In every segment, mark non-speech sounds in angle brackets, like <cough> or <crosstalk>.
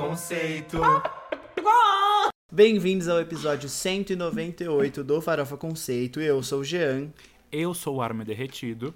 Conceito. <laughs> Bem-vindos ao episódio 198 do Farofa Conceito. Eu sou o Jean. Eu sou o Arma Derretido.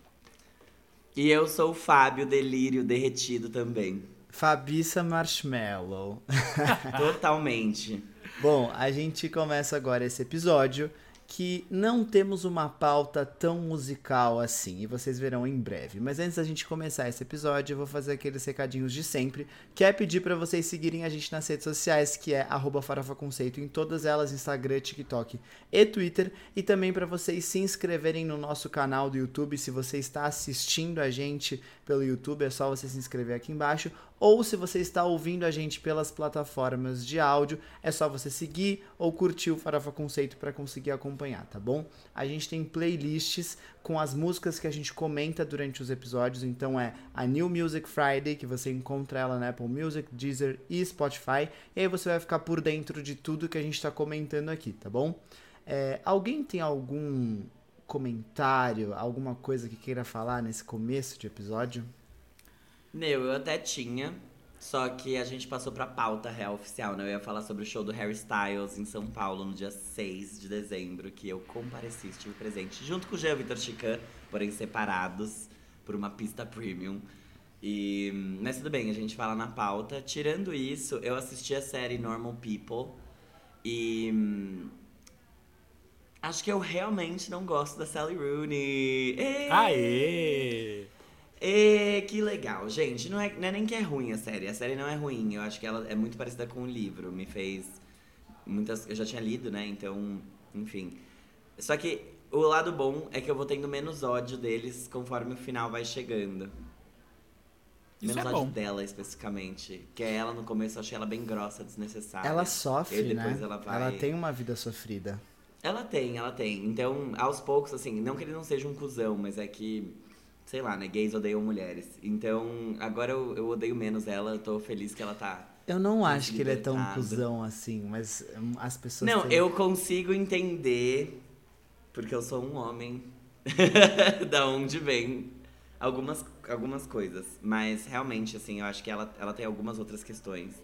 E eu sou o Fábio Delírio Derretido também. Fabissa Marshmallow. <laughs> Totalmente. Bom, a gente começa agora esse episódio que não temos uma pauta tão musical assim, e vocês verão em breve. Mas antes da gente começar esse episódio, eu vou fazer aqueles recadinhos de sempre, que é pedir para vocês seguirem a gente nas redes sociais, que é @farofaconceito em todas elas, Instagram, TikTok e Twitter, e também para vocês se inscreverem no nosso canal do YouTube, se você está assistindo a gente pelo YouTube, é só você se inscrever aqui embaixo, ou se você está ouvindo a gente pelas plataformas de áudio, é só você seguir ou curtir o Farofa Conceito para conseguir acompanhar, tá bom? A gente tem playlists com as músicas que a gente comenta durante os episódios, então é a New Music Friday, que você encontra ela na Apple Music, Deezer e Spotify, e aí você vai ficar por dentro de tudo que a gente está comentando aqui, tá bom? É, alguém tem algum comentário, alguma coisa que queira falar nesse começo de episódio? Meu, eu até tinha, só que a gente passou pra pauta real oficial, né? Eu ia falar sobre o show do Harry Styles em São Paulo no dia 6 de dezembro, que eu compareci, estive presente, junto com o Jean Vitor Chican, porém separados por uma pista premium. E, mas tudo bem, a gente fala na pauta. Tirando isso, eu assisti a série Normal People e hum, acho que eu realmente não gosto da Sally Rooney. Ê! Aê! E que legal, gente. Não é, não é nem que é ruim a série. A série não é ruim. Eu acho que ela é muito parecida com o livro. Me fez muitas. Eu já tinha lido, né? Então, enfim. Só que o lado bom é que eu vou tendo menos ódio deles conforme o final vai chegando. Isso menos é ódio bom. dela especificamente. Que é ela no começo, eu achei ela bem grossa, desnecessária. Ela sofre, E depois né? ela vai. tem uma vida sofrida. Ela tem, ela tem. Então, aos poucos, assim, não que ele não seja um cuzão, mas é que, sei lá, né? Gays odeiam mulheres. Então, agora eu, eu odeio menos ela, eu tô feliz que ela tá. Eu não acho que ele é tão cuzão assim, mas hum, as pessoas. Não, têm- eu consigo entender, porque eu sou um homem, <laughs> da onde vem algumas, algumas coisas. Mas realmente, assim, eu acho que ela, ela tem algumas outras questões.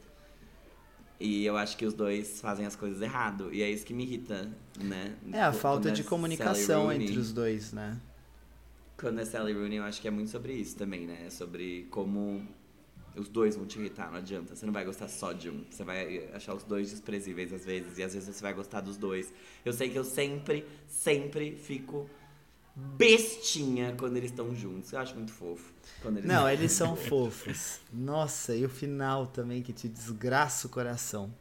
E eu acho que os dois fazem as coisas errado. E é isso que me irrita, né? É a Quando falta é de comunicação entre os dois, né? Quando é Sally Rooney, eu acho que é muito sobre isso também, né? É sobre como os dois vão te irritar, não adianta. Você não vai gostar só de um. Você vai achar os dois desprezíveis às vezes, e às vezes você vai gostar dos dois. Eu sei que eu sempre, sempre fico bestinha quando eles estão juntos. Eu acho muito fofo. Eles Não, eles são fofos. Nossa, e o final também que te desgraça o coração.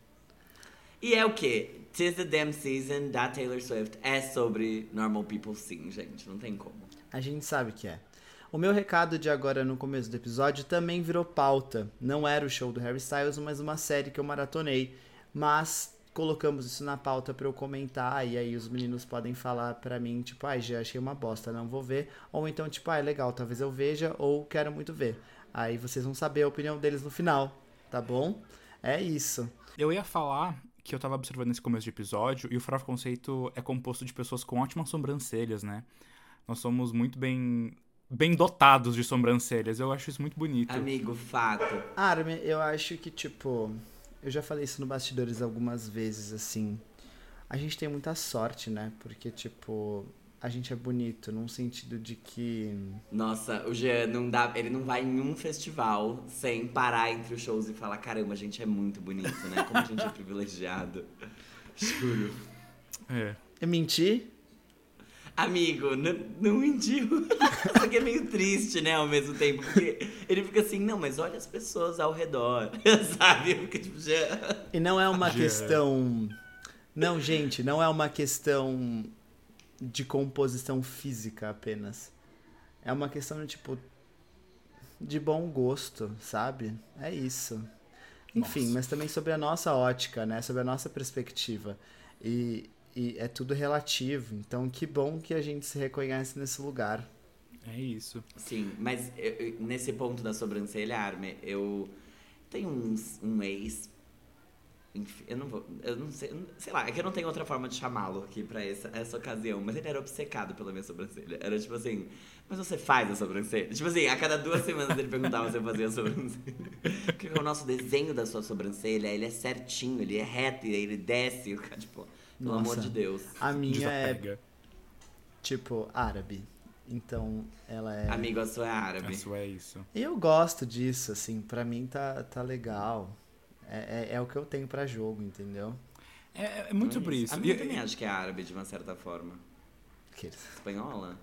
E é o quê? Tis the Damn Season da Taylor Swift é sobre normal people sim, gente. Não tem como. A gente sabe que é. O meu recado de agora no começo do episódio também virou pauta. Não era o show do Harry Styles, mas uma série que eu maratonei. Mas colocamos isso na pauta pra eu comentar e aí os meninos podem falar pra mim, tipo, ai, já achei uma bosta, não vou ver. Ou então, tipo, ai, legal, talvez eu veja ou quero muito ver. Aí vocês vão saber a opinião deles no final, tá bom? É isso. Eu ia falar que eu tava observando nesse começo de episódio e o Farofa Conceito é composto de pessoas com ótimas sobrancelhas, né? Nós somos muito bem bem dotados de sobrancelhas. Eu acho isso muito bonito. Amigo, fato. Armin, eu acho que, tipo, eu já falei isso no bastidores algumas vezes, assim. A gente tem muita sorte, né? Porque, tipo, a gente é bonito, num sentido de que. Nossa, o Jean não dá. Ele não vai em um festival sem parar entre os shows e falar: caramba, a gente é muito bonito, né? Como a gente é <laughs> privilegiado. Juro. É. Eu menti? Amigo, não, não mentiu. <laughs> Só que é meio triste, né, ao mesmo tempo. Porque ele fica assim, não, mas olha as pessoas ao redor. <laughs> Sabe? Eu fico tipo, Jean. E não é uma Já. questão. Não, gente, não é uma questão de composição física apenas. É uma questão, tipo, de bom gosto, sabe? É isso. Enfim, Nossa. mas também sobre a nossa ótica, né? Sobre a nossa perspectiva. E, e é tudo relativo. Então, que bom que a gente se reconhece nesse lugar. É isso. Sim, mas eu- nesse ponto da sobrancelha, Arme, eu tenho uns- um ex Enfim, eu não vou. Eu não sei. Sei lá, é que eu não tenho outra forma de chamá-lo aqui pra essa, essa ocasião. Mas ele era obcecado pela minha sobrancelha. Era tipo assim, mas você faz a sobrancelha? Tipo assim, a cada duas semanas ele perguntava se eu fazia a sobrancelha. <laughs> Porque o nosso desenho da sua sobrancelha, ele é certinho, ele é reto, e aí ele desce. Eu, tipo, pelo Nossa. amor de Deus. A minha é, Desapega. tipo, árabe. Então, ela é. Amigo, a sua é árabe. Isso é isso. Eu gosto disso, assim, pra mim tá, tá legal. É, é, é o que eu tenho pra jogo, entendeu? É, é muito É sobre isso. A E- minha também acho que é árabe, de uma certa forma. Aqueles. Espanhola?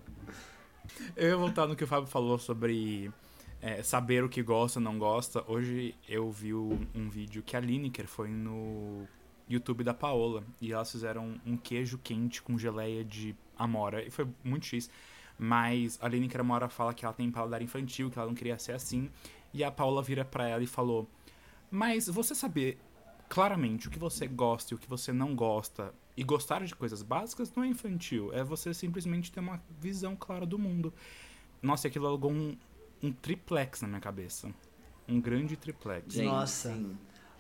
Eu ia voltar no que o Fábio falou sobre é, saber o que gosta ou não gosta. Hoje eu vi um, um vídeo que a Lineker foi no YouTube da Paola e elas fizeram um queijo quente com geleia de amora e foi muito X. Mas a uma hora fala que ela tem paladar infantil, que ela não queria ser assim. E a Paola vira pra ela e falou: Mas você saber claramente o que você gosta e o que você não gosta e gostar de coisas básicas não é infantil, é você simplesmente ter uma visão clara do mundo. Nossa, e aquilo alugou um, um triplex na minha cabeça. Um grande triplex. Gente, Nossa. sim.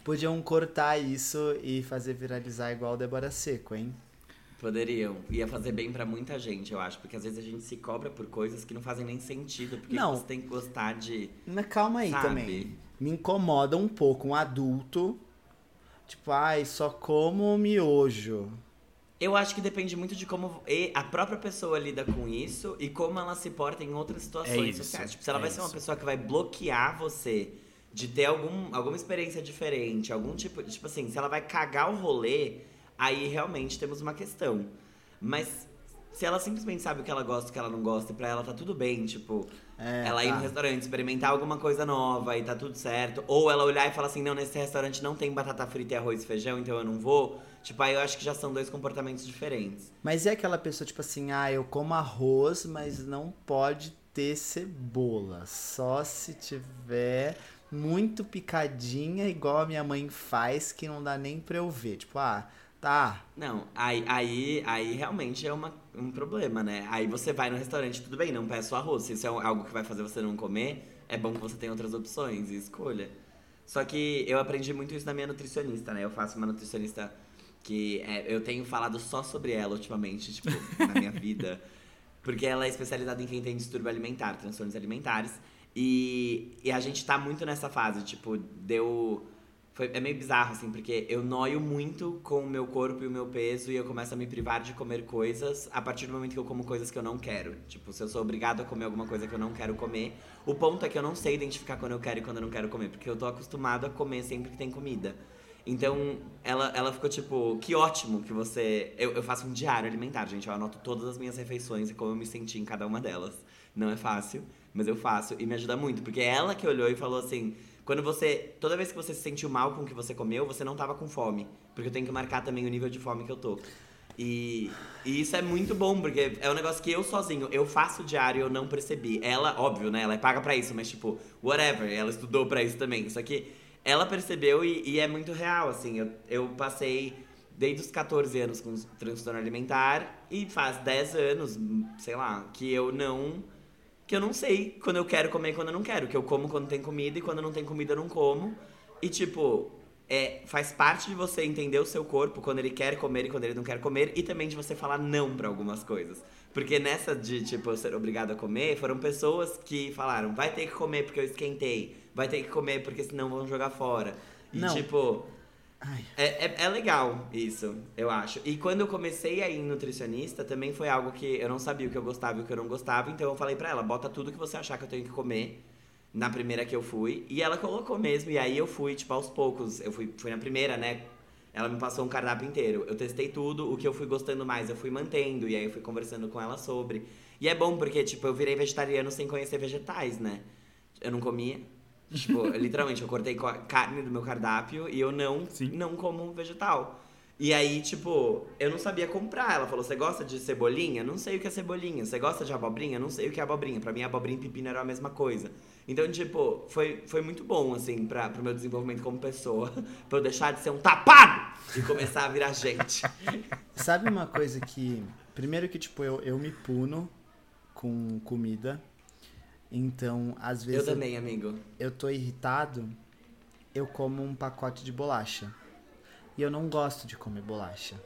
Podiam cortar isso e fazer viralizar igual o Débora Seco, hein? Poderiam. Ia fazer bem pra muita gente, eu acho. Porque às vezes a gente se cobra por coisas que não fazem nem sentido. Porque Não. você tem que gostar de. Mas calma aí Sabe? também. Me incomoda um pouco um adulto. Tipo, ai, só como miojo. Eu acho que depende muito de como a própria pessoa lida com isso e como ela se porta em outras situações É isso, sociais. Tipo, se ela é vai ser uma isso. pessoa que vai bloquear você de ter algum, alguma experiência diferente, algum tipo. Tipo assim, se ela vai cagar o rolê, aí realmente temos uma questão. Mas se ela simplesmente sabe o que ela gosta e o que ela não gosta, e pra ela tá tudo bem, tipo, É, ela ir tá. no restaurante, experimentar alguma coisa nova e tá tudo certo. Ou ela olhar e falar assim, não, nesse restaurante não tem batata frita e arroz e feijão, então eu não vou. Tipo, aí eu acho que já são dois comportamentos diferentes. Mas é aquela pessoa, tipo assim, ah, eu como arroz, mas não pode ter cebola. Só se tiver muito picadinha, igual a minha mãe faz, que não dá nem pra eu ver. Tipo, ah, tá. Não, aí, aí, aí realmente é uma, um problema, né? Aí você vai no restaurante, tudo bem, não peço arroz. Se isso é algo que vai fazer você não comer, é bom que você tenha outras opções e escolha. Só que eu aprendi muito isso da minha nutricionista, né? Eu faço uma nutricionista que é, eu tenho falado só sobre ela ultimamente, tipo, na minha <laughs> vida. Porque ela é especializada em quem tem distúrbio alimentar, transtornos alimentares. E, e a gente tá muito nessa fase, tipo, deu. Foi, é meio bizarro, assim, porque eu noio muito com o meu corpo e o meu peso e eu começo a me privar de comer coisas a partir do momento que eu como coisas que eu não quero. Tipo, se eu sou obrigado a comer alguma coisa que eu não quero comer, o ponto é que eu não sei identificar quando eu quero e quando eu não quero comer, porque eu tô acostumado a comer sempre que tem comida. Então, ela, ela ficou tipo, que ótimo que você. Eu, eu faço um diário alimentar, gente. Eu anoto todas as minhas refeições e como eu me senti em cada uma delas. Não é fácil, mas eu faço e me ajuda muito. Porque é ela que olhou e falou assim: quando você. Toda vez que você se sentiu mal com o que você comeu, você não tava com fome. Porque eu tenho que marcar também o nível de fome que eu tô. E, e isso é muito bom, porque é um negócio que eu sozinho, eu faço diário e eu não percebi. Ela, óbvio, né? Ela é paga pra isso, mas tipo, whatever, ela estudou pra isso também. Só que ela percebeu e, e é muito real, assim. Eu, eu passei desde os 14 anos com transtorno alimentar e faz 10 anos, sei lá, que eu não. Que eu não sei quando eu quero comer e quando eu não quero. Que eu como quando tem comida e quando não tem comida eu não como. E tipo, é, faz parte de você entender o seu corpo quando ele quer comer e quando ele não quer comer, e também de você falar não pra algumas coisas. Porque nessa de, tipo, eu ser obrigado a comer, foram pessoas que falaram, vai ter que comer porque eu esquentei, vai ter que comer porque senão vão jogar fora. E Não. tipo. É, é, é legal isso, eu acho. E quando eu comecei a ir nutricionista, também foi algo que eu não sabia o que eu gostava e o que eu não gostava, então eu falei pra ela, bota tudo que você achar que eu tenho que comer na primeira que eu fui. E ela colocou mesmo, e aí eu fui, tipo, aos poucos. Eu fui, fui na primeira, né? Ela me passou um cardápio inteiro. Eu testei tudo, o que eu fui gostando mais, eu fui mantendo, e aí eu fui conversando com ela sobre. E é bom porque, tipo, eu virei vegetariano sem conhecer vegetais, né? Eu não comia. Tipo, literalmente, eu cortei co- carne do meu cardápio e eu não, Sim. não como vegetal. E aí, tipo, eu não sabia comprar. Ela falou: Você gosta de cebolinha? Não sei o que é cebolinha. Você gosta de abobrinha? Não sei o que é abobrinha. Pra mim, abobrinha e pepino era a mesma coisa. Então, tipo, foi, foi muito bom, assim, pra, pro meu desenvolvimento como pessoa. <laughs> pra eu deixar de ser um tapado e começar a virar gente. <laughs> Sabe uma coisa que. Primeiro que, tipo, eu, eu me puno com comida. Então, às Eu vezes também, amigo. eu tô irritado, eu como um pacote de bolacha. E eu não gosto de comer bolacha.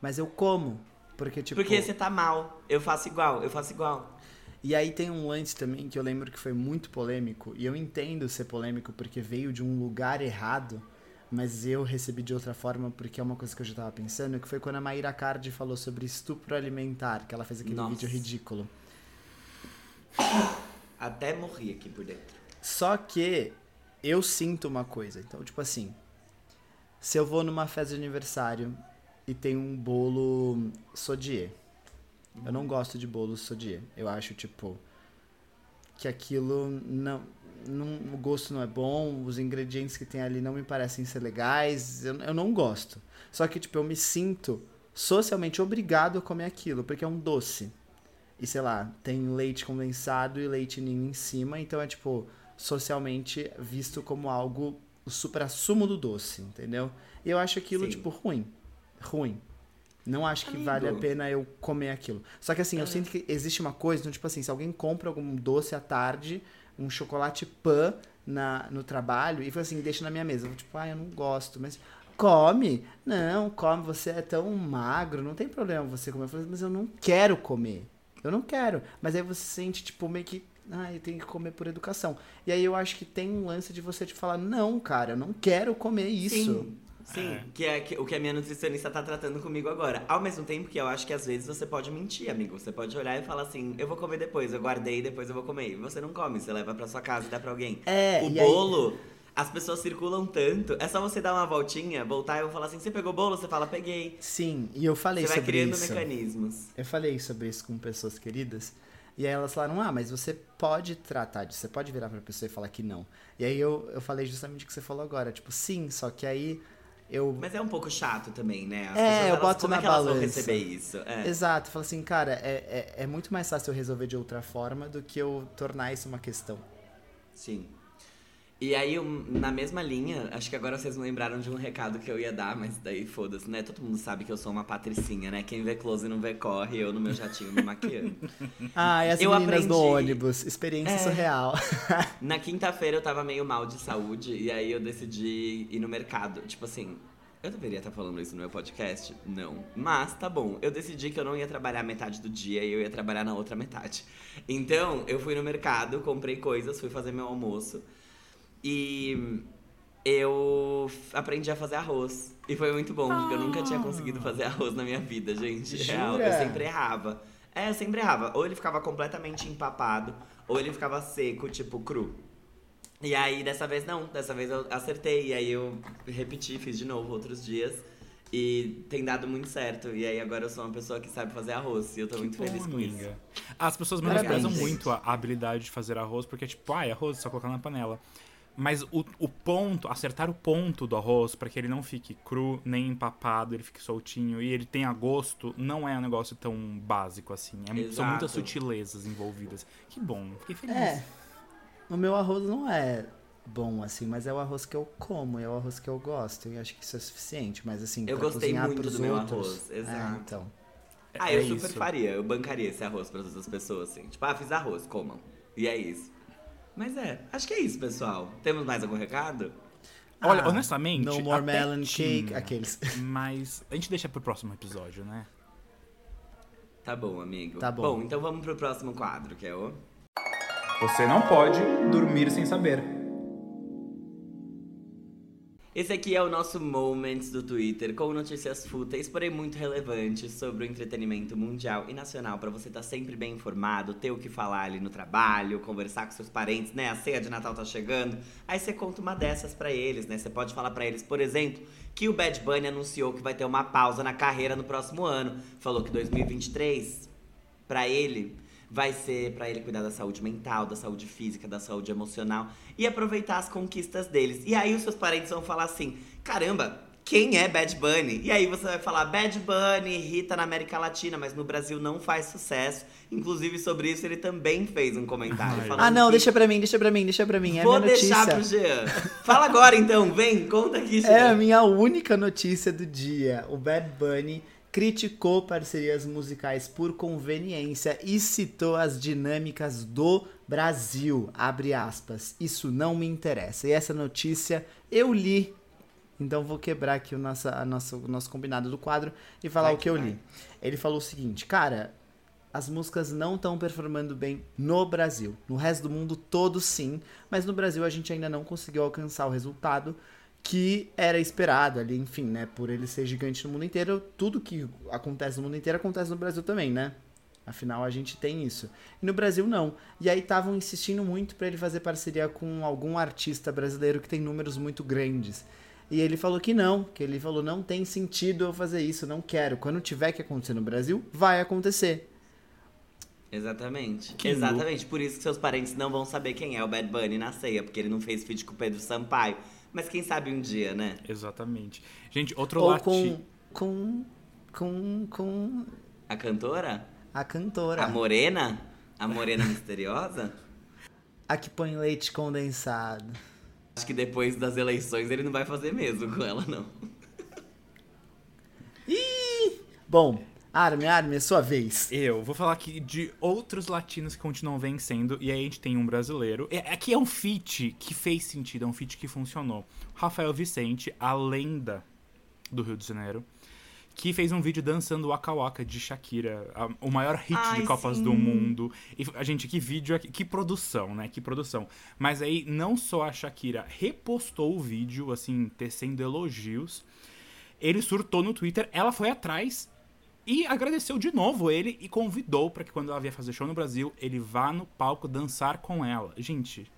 Mas eu como, porque tipo... Porque você tá mal. Eu faço igual, eu faço igual. E aí tem um lance também que eu lembro que foi muito polêmico, e eu entendo ser polêmico porque veio de um lugar errado, mas eu recebi de outra forma porque é uma coisa que eu já tava pensando, que foi quando a Maíra Cardi falou sobre estupro alimentar, que ela fez aquele Nossa. vídeo ridículo. Até morri aqui por dentro. Só que eu sinto uma coisa. Então, tipo assim, se eu vou numa festa de aniversário e tem um bolo sodier. Eu não gosto de bolo sodier. Eu acho, tipo, que aquilo não, não. O gosto não é bom, os ingredientes que tem ali não me parecem ser legais. Eu, eu não gosto. Só que, tipo, eu me sinto socialmente obrigado a comer aquilo, porque é um doce. E sei lá, tem leite condensado e leite ninho em cima, então é tipo socialmente visto como algo o supra-sumo do doce, entendeu? E eu acho aquilo Sim. tipo ruim. Ruim. Não acho que Amigo. vale a pena eu comer aquilo. Só que assim, eu sinto que existe uma coisa, então, tipo assim, se alguém compra algum doce à tarde, um chocolate pan na, no trabalho, e fala assim, deixa na minha mesa. Eu tipo, ah, eu não gosto, mas come. Não, come, você é tão magro, não tem problema você comer. Eu falo, mas eu não quero comer. Eu não quero. Mas aí você sente, tipo, meio que. Ah, eu tenho que comer por educação. E aí eu acho que tem um lance de você te falar, não, cara, eu não quero comer isso. Sim. Sim, É. que é que- o que a minha nutricionista tá tratando comigo agora. Ao mesmo tempo que eu acho que às vezes você pode mentir, amigo. Você pode olhar e falar assim, eu vou comer depois, eu guardei, depois eu vou comer. E você não come, você leva pra sua casa e dá pra alguém. É, o e aí- bolo, as pessoas circulam tanto. É só você dar uma voltinha, voltar e eu falar assim, você pegou bolo? Você fala, peguei. Sim, e eu falei Você vai sobre criando isso. mecanismos. Eu falei sobre isso com pessoas queridas. E aí elas falaram, ah, mas você pode tratar disso, você pode virar pra pessoa e falar que não. E aí eu, eu falei justamente o que você falou agora, tipo, sim, só que aí eu. Mas é um pouco chato também, né? As É, pessoas, eu elas- boto como na é que elas vão balança. receber isso? É. Exato, eu falo assim, cara, é, é, é muito mais fácil eu resolver de outra forma do que eu tornar isso uma questão. Sim. E aí, na mesma linha, acho que agora vocês me lembraram de um recado que eu ia dar, mas daí foda-se, né? Todo mundo sabe que eu sou uma patricinha, né? Quem vê close não vê corre, eu no meu jatinho me maquiando. <laughs> Ah, e as Eu meninas do aprendi- ônibus, experiência É. surreal. <laughs> Na quinta-feira eu tava meio mal de saúde, e aí eu decidi ir no mercado. Tipo assim, eu deveria estar falando isso no meu podcast? Não. Mas tá bom, eu decidi que eu não ia trabalhar metade do dia e eu ia trabalhar na outra metade. Então, eu fui no mercado, comprei coisas, fui fazer meu almoço. E eu aprendi a fazer arroz. E foi muito bom, porque eu nunca tinha conseguido fazer arroz na minha vida, gente. Real, eu sempre errava. É, eu sempre errava. Ou ele ficava completamente empapado, ou ele ficava seco, tipo, cru. E aí, dessa vez não, dessa vez eu acertei. E aí eu repeti, fiz de novo outros dias. E tem dado muito certo. E aí agora eu sou uma pessoa que sabe fazer arroz. E eu tô muito Que feliz bom, com isso. amiga. As pessoas menosprezam muito a habilidade de fazer arroz, porque, tipo, ah, é arroz, é só colocar na panela. Mas o, o ponto, acertar o ponto do arroz para que ele não fique cru, nem empapado, ele fique soltinho e ele tenha gosto, não é um negócio tão básico assim. É- são muitas sutilezas envolvidas. Que bom, fiquei feliz. É. O meu arroz não é bom assim, mas é o arroz que eu como, é o arroz que eu gosto. E acho que isso é suficiente. Mas assim, Eu pra gostei cozinhar muito pros do meu outros. arroz, É, exato. então. Ah, É eu super isso. faria. Eu bancaria esse arroz pra todas as pessoas, assim. Tipo, ah, fiz arroz, comam. E é isso. Mas é, acho que é isso, pessoal. Temos mais algum recado? Olha, Ah, honestamente. No more melon cake, tinha, aqueles. <laughs> Mas a gente deixa pro próximo episódio, né? Tá bom, amigo. Tá bom. Bom, então vamos pro próximo quadro, que é o. Você não pode dormir sem saber. Esse aqui é o nosso Moments do Twitter, com notícias fúteis, porém muito relevantes sobre o entretenimento mundial e nacional, pra você estar sempre bem informado, ter o que falar ali no trabalho, conversar com seus parentes, né? A ceia de Natal tá chegando. Aí você conta uma dessas pra eles, né? Você pode falar pra eles, por exemplo, que o Bad Bunny anunciou que vai ter uma pausa na carreira no próximo ano. Falou que 2023 Pra ele vai ser pra ele cuidar da saúde mental, da saúde física, da saúde emocional e aproveitar as conquistas deles. E aí os seus parentes vão falar assim: "Caramba, quem é Bad Bunny?" E aí você vai falar: "Bad Bunny irrita na América Latina, mas no Brasil não faz sucesso". Inclusive sobre isso ele também fez um comentário Ah, não, que- deixa pra mim, deixa pra mim, deixa pra mim. É Vou minha notícia. deixar pro Jean. Fala agora então, vem, conta aqui, Jean. É a minha única notícia do dia. O Bad Bunny criticou parcerias musicais por conveniência e citou as dinâmicas do Brasil. Abre aspas. Isso não me interessa. E essa notícia eu li Então vou quebrar aqui o nosso, a nosso, o nosso combinado do quadro e falar Vai o que que eu vai. li. Ele falou o seguinte, cara, as músicas não estão performando bem no Brasil. No resto do mundo, todo sim, mas no Brasil a gente ainda não conseguiu alcançar o resultado que era esperado ali, enfim, né? Por ele ser gigante no mundo inteiro, tudo que acontece no mundo inteiro acontece no Brasil também, né? Afinal, a gente tem isso. E no Brasil, não. E aí estavam insistindo muito pra ele fazer parceria com algum artista brasileiro que tem números muito grandes. E ele falou que não, que ele falou, não tem sentido eu fazer isso, não quero. Quando tiver que acontecer no Brasil, vai acontecer. Exatamente. Que Exatamente. Por isso que seus parentes não vão saber quem é o Bad Bunny na ceia, porque ele não fez feat com o Pedro Sampaio. Mas quem sabe um dia, né? Exatamente. Gente, outro Ou lati... com, com, com, com A cantora? a cantora. A morena? A morena misteriosa? <laughs> A que põe leite condensado. Acho que depois das eleições ele não vai fazer mesmo com ela, não. Bom, Armin, Armin, é sua vez. Eu vou falar aqui de outros latinos que continuam vencendo, e aí a gente tem um brasileiro. É- Aqui é um feat que fez sentido, é um feat que funcionou. Rafael Vicente, a lenda do Rio de Janeiro, que fez um vídeo dançando Waka Waka de Shakira, a- o maior hit Ai, de Copas sim. do Mundo. E a gente, que vídeo, aqui- que produção, né? Que produção. Mas aí não só a Shakira repostou o vídeo, assim, tecendo elogios. Ele surtou no Twitter, ela foi atrás e agradeceu de novo ele e convidou para que quando ela vier fazer show no Brasil, ele vá no palco dançar com ela. Gente,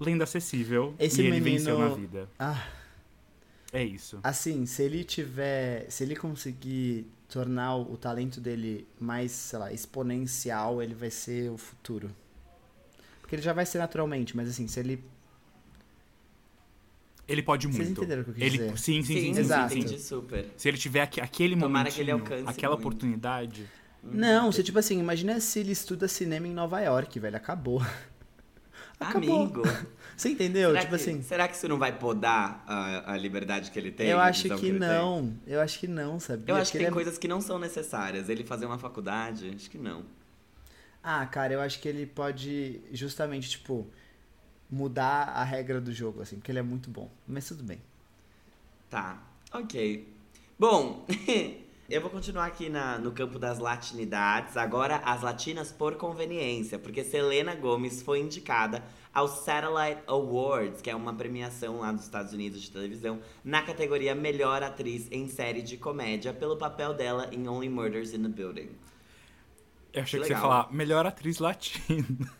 lenda acessível Esse e ele menino- venceu na vida. Ah, É isso. assim, se ele tiver. Se ele conseguir tornar o talento dele mais, sei lá, exponencial, ele vai ser o futuro. Porque ele já vai ser naturalmente, mas assim, se ele. Ele pode Vocês muito. entenderam o que eu quis ele, dizer? Sim, sim, sim, sim, Exato. sim, entendi super. Se ele tiver aqu- aquele Tomara momentinho, que ele alcance aquela muito. oportunidade. Não, se tipo assim, imagina se ele estuda cinema em Nova York, velho. Acabou. <laughs> Acabou. Amigo. Você entendeu? será, tipo que, assim. será que isso não vai podar a, a liberdade que ele tem? Eu acho visão que ele tem? não. Eu acho que não, sabia? Eu acho Porque que ele tem é- coisas que não são necessárias. Ele fazer uma faculdade, acho que não. Ah, cara, eu acho que ele pode justamente, tipo, mudar a regra do jogo, assim, porque ele é muito bom. Mas tudo bem. Tá, ok. Bom, <laughs> eu vou continuar aqui na- no campo das latinidades. Agora, as latinas por conveniência, porque Selena Gomez foi indicada ao Satellite Awards, que é uma premiação lá dos Estados Unidos de televisão, na categoria Melhor Atriz em Série de Comédia, pelo papel dela em Only Murders in the Building. Eu achei Que que, você ia falar melhor atriz latina.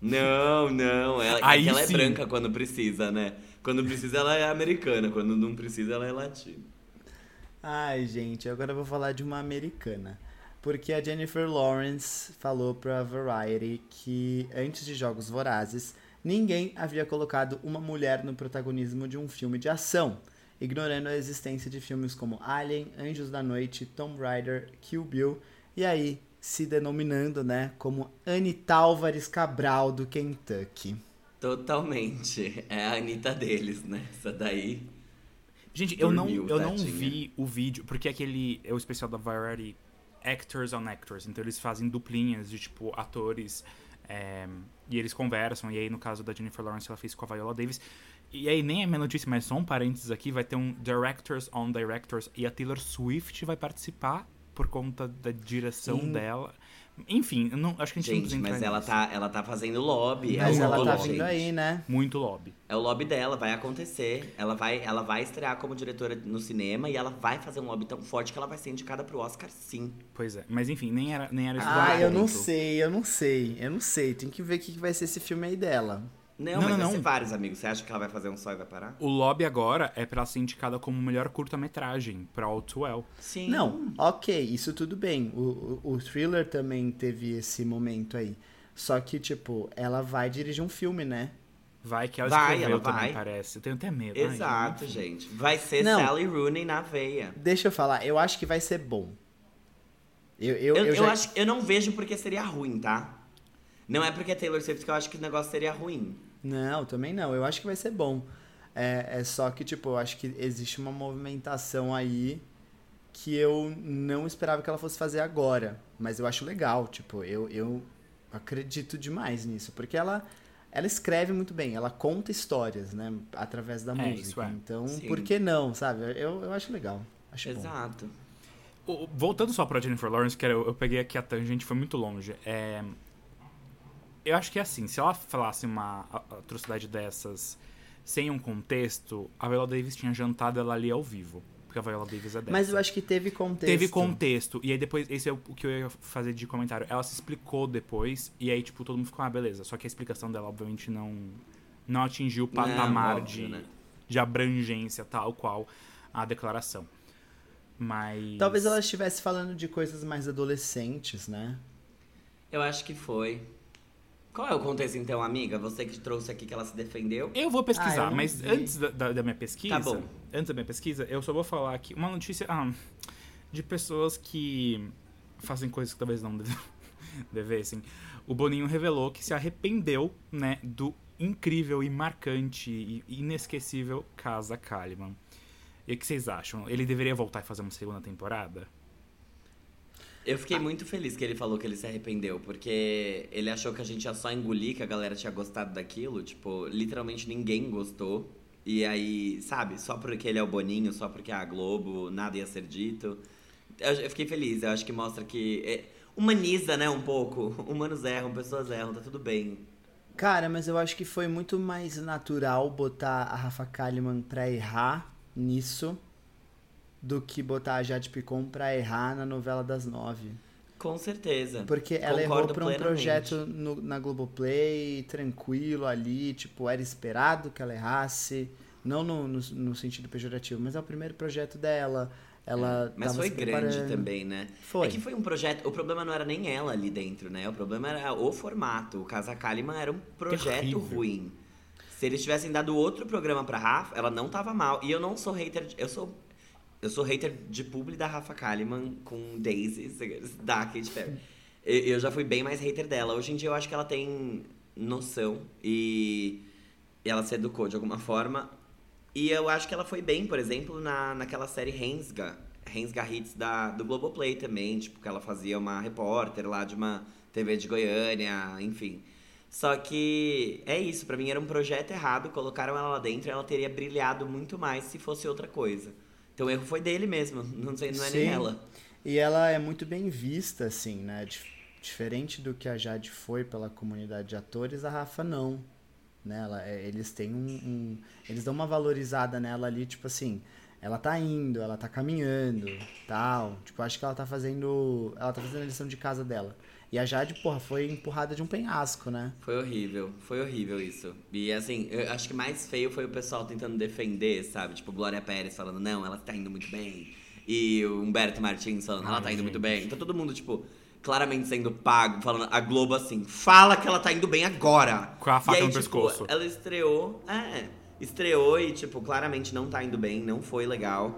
Não, não, ela, Aí é que ela sim. é branca quando precisa, né? Quando precisa, ela é americana, quando não precisa, ela é latina. Ai, gente, agora eu vou falar de uma americana. Porque a Jennifer Lawrence falou pra Variety que antes de Jogos Vorazes, ninguém havia colocado uma mulher no protagonismo de um filme de ação, ignorando a existência de filmes como Alien, Anjos da Noite, Tomb Raider, Kill Bill, e aí se denominando, né, como Anita Álvares Cabral do Kentucky. Totalmente. É a Anitta deles, né? Essa daí. Gente, eu não, eu não tadinha. vi o vídeo, porque aquele é o especial da Variety Actors on Actors. Então eles fazem duplinhas de, tipo, atores. é, e eles conversam. E aí, no caso da Jennifer Lawrence, ela fez com a Viola Davis. E aí, nem é minha notícia, mas só um parênteses aqui: vai ter um Directors on Directors. E a Taylor Swift vai participar por conta da direção Sim. dela. Enfim, não, acho que a gente, não Gente, entrar mas ela nisso. tá, ela tá fazendo lobby. Mas é ela lobby, tá gente. vindo aí, né? Muito lobby. É o lobby dela, vai acontecer. Ela vai, ela vai estrear como diretora no cinema e ela vai fazer um lobby tão forte que ela vai ser indicada pro Oscar, sim. Pois é. Mas enfim, nem era, nem era esse o Ah, eu não sei, eu não sei, eu não sei. Tem que ver o que vai ser esse filme aí dela. Não, Não, mas não, vai não. ser vários, amigos. Você acha que ela vai fazer um só e vai parar? O lobby agora é pra ser indicada como melhor curta-metragem pra All Too Well. Sim. Não, ok, isso tudo bem. O, o, o thriller também teve esse momento aí. Só que, tipo, ela vai dirigir um filme, né? Vai que ela Vai, escreveu ela também, vai. parece. Eu tenho até medo. Ai, Exato, enfim. gente. Vai ser Não. Sally Rooney na veia. Deixa eu falar, eu acho que vai ser bom. Eu, eu, Eu, eu, eu já... acho, eu não vejo porque seria ruim, tá? Não é porque é Taylor Swift que eu acho que o negócio seria ruim. Não, também não. Eu acho que vai ser bom. É, é só que, tipo, eu acho que existe uma movimentação aí que eu não esperava que ela fosse fazer agora. Mas eu acho legal, tipo, eu, eu acredito demais nisso. Porque ela, ela escreve muito bem, ela conta histórias, né? Através da É, música. isso é. Então, Sim. por que não, sabe? Eu, eu acho legal. Acho bom. Exato. O- Voltando só pra Jennifer Lawrence, que era- eu, eu peguei aqui a tangente, foi muito longe. É, eu acho que é assim, se ela falasse uma atrocidade dessas sem um contexto, a Viola Davis tinha jantado ela ali ao vivo. Porque a Viola Davis é dessa. Mas eu acho que teve contexto. Teve contexto. E aí depois, esse é o que eu ia fazer de comentário. Ela se explicou depois, e aí, tipo, todo mundo ficou, ah, beleza. Só que a explicação dela, obviamente, não, não atingiu o patamar óbvio, de, né? de abrangência tal qual a declaração. Mas. Talvez ela estivesse falando de coisas mais adolescentes, né? Eu acho que foi. Qual é o contexto então, amiga? Você que trouxe aqui que ela se defendeu? Eu vou pesquisar, Ah, eu mas vi. antes da, da- da minha pesquisa. Tá bom. Antes da minha pesquisa, eu só vou falar aqui uma notícia ah, de pessoas que fazem coisas que talvez não deve- <laughs> devessem. O Boninho revelou que se arrependeu, né, do incrível e marcante e inesquecível Casa Kalimann. E o que vocês acham? Ele deveria voltar e fazer uma segunda temporada? Eu Ah. fiquei muito feliz que ele falou que ele se arrependeu, porque ele achou que a gente ia só engolir, que a galera tinha gostado daquilo. Tipo, literalmente ninguém gostou. E aí, sabe, só porque ele é o Boninho, só porque é a Globo, nada ia ser dito. Eu, eu fiquei feliz, eu acho que mostra que. é, humaniza, né, um pouco. <laughs> Humanos erram, pessoas erram, tá tudo bem. Cara, mas eu acho que foi muito mais natural botar a Rafa Kalimann pra errar nisso do que botar a Jade Picon pra errar na novela das nove. Com certeza. Porque ela errou Concordo pra um plenamente. projeto no- na Globoplay, tranquilo ali, tipo, era esperado que ela errasse, não no, no, no sentido pejorativo, mas é o primeiro projeto dela. Ela Mas tava foi grande também, né? Foi. É que foi um projeto. O problema não era nem ela ali dentro, né? O problema era o formato. O Casa Kalimann era um projeto Terrível. ruim. Se eles tivessem dado outro programa pra Rafa, ela não tava mal. E eu não sou hater. de- Eu sou. Eu sou hater de publi da Rafa Kalimann com Daisy, <laughs> da Kate Perry. Eu já fui bem mais hater dela. Hoje em dia eu acho que ela tem noção e ela se educou de alguma forma. E eu acho que ela foi bem, por exemplo, na, naquela série Rensga, Rensga Hits da, do Globoplay também, tipo, que ela fazia uma repórter lá de uma TV de Goiânia, enfim. Só que é isso, pra mim era um projeto errado, colocaram ela lá dentro ela teria brilhado muito mais se fosse outra coisa. Então o erro foi dele mesmo, não sei, não é nem Sim. ela. E ela é muito bem vista, assim, né? Dif- Diferente do que a Jade foi pela comunidade de atores, a Rafa não. Né? Ela, é, eles têm um, um- Eles dão uma valorizada nela ali, tipo assim, ela tá indo, ela tá caminhando, tal. Tipo, acho que ela tá fazendo. Ela tá fazendo a lição de casa dela. E a Jade, porra, foi empurrada de um penhasco, né? Foi horrível, foi horrível isso. E assim, eu acho que mais feio foi o pessoal tentando defender, sabe? Tipo, Glória Pérez falando, não, ela tá indo muito bem. E o Humberto Martins falando, ela Ai, tá indo muito gente. bem. Então todo mundo, tipo, claramente sendo pago, falando, a Globo assim, fala que ela tá indo bem agora. Com a faca e aí, no tipo, pescoço. Ela estreou, é, estreou e, tipo, claramente não tá indo bem, não foi legal.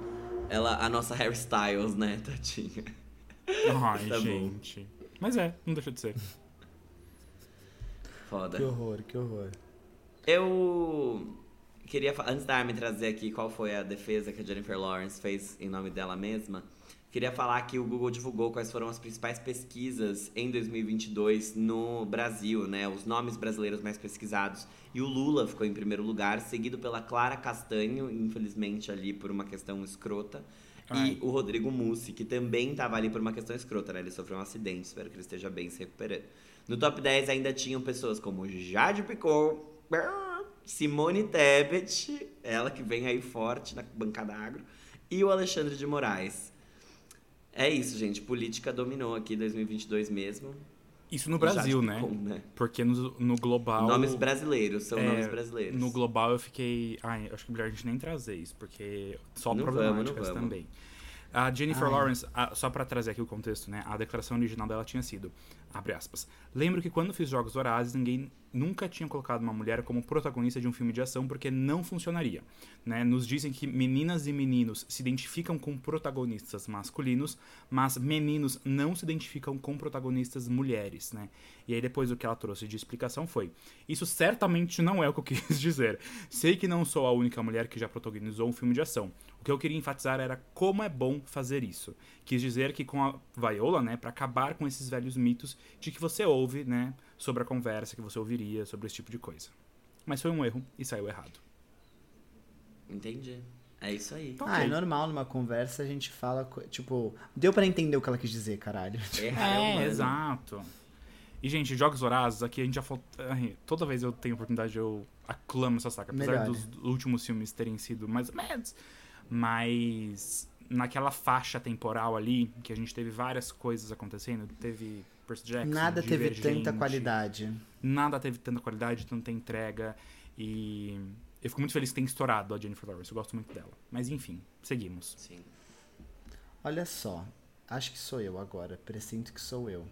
Ela, a nossa hairstyles, né, tadinha. Ai, <laughs> Tá bom. Mas é, não deixa de ser. <laughs> Foda. Que horror, que horror. Eu queria, antes da Armin trazer aqui qual foi a defesa que a Jennifer Lawrence fez em nome dela mesma, queria falar que o Google divulgou quais foram as principais pesquisas em 2022 no Brasil, né? Os nomes brasileiros mais pesquisados. E o Lula ficou em primeiro lugar, seguido pela Clara Castanho, infelizmente ali por uma questão escrota. E o Rodrigo Mussi, que também estava ali por uma questão escrota, né? Ele sofreu um acidente, espero que ele esteja bem se recuperando. No top 10 ainda tinham pessoas como Jade Picon, Simone Tebet, ela que vem aí forte na bancada agro, e o Alexandre de Moraes. É isso, gente. Política dominou aqui 2022 mesmo. Isso no Brasil, né? Picon, né? Porque no, no global. Nomes brasileiros, são é, nomes brasileiros. No global eu fiquei. Ai, acho que é melhor a gente nem trazer isso, porque só Não problemáticas vamos, também. A Jennifer Ai. Lawrence, a- só pra trazer aqui o contexto, né? A declaração original dela tinha sido, abre aspas, lembro que quando fiz Jogos Vorazes, ninguém nunca tinha colocado uma mulher como protagonista de um filme de ação porque não funcionaria, né? Nos dizem que meninas e meninos se identificam com protagonistas masculinos, mas meninos não se identificam com protagonistas mulheres, né? E aí depois o que ela trouxe de explicação foi, isso certamente não é o que eu <laughs> quis dizer. Sei que não sou a única mulher que já protagonizou um filme de ação. O que eu queria enfatizar era como é bom fazer isso. Quis dizer que com a Viola, né, para acabar com esses velhos mitos de que você ouve, né, sobre a conversa, que você ouviria sobre esse tipo de coisa. Mas foi um erro e saiu errado. Entendi. É isso aí. Tá Ah, ok. é normal numa conversa a gente fala, tipo, deu pra entender o que ela quis dizer, caralho. <laughs> É, É, exato. E, gente, Jogos Vorazes, aqui a gente já falou. Toda vez eu tenho oportunidade, eu aclamo essa saca. Apesar Melhor. dos últimos filmes terem sido mais ou menos. Mas naquela faixa temporal ali, que a gente teve várias coisas acontecendo, teve Percy Jackson. Nada teve tanta qualidade. Nada teve tanta qualidade, tanta entrega. E eu fico muito feliz que tenha estourado a Jennifer Lawrence. Eu gosto muito dela. Mas enfim, seguimos. Sim. Olha só, acho que sou eu agora, presinto que sou eu.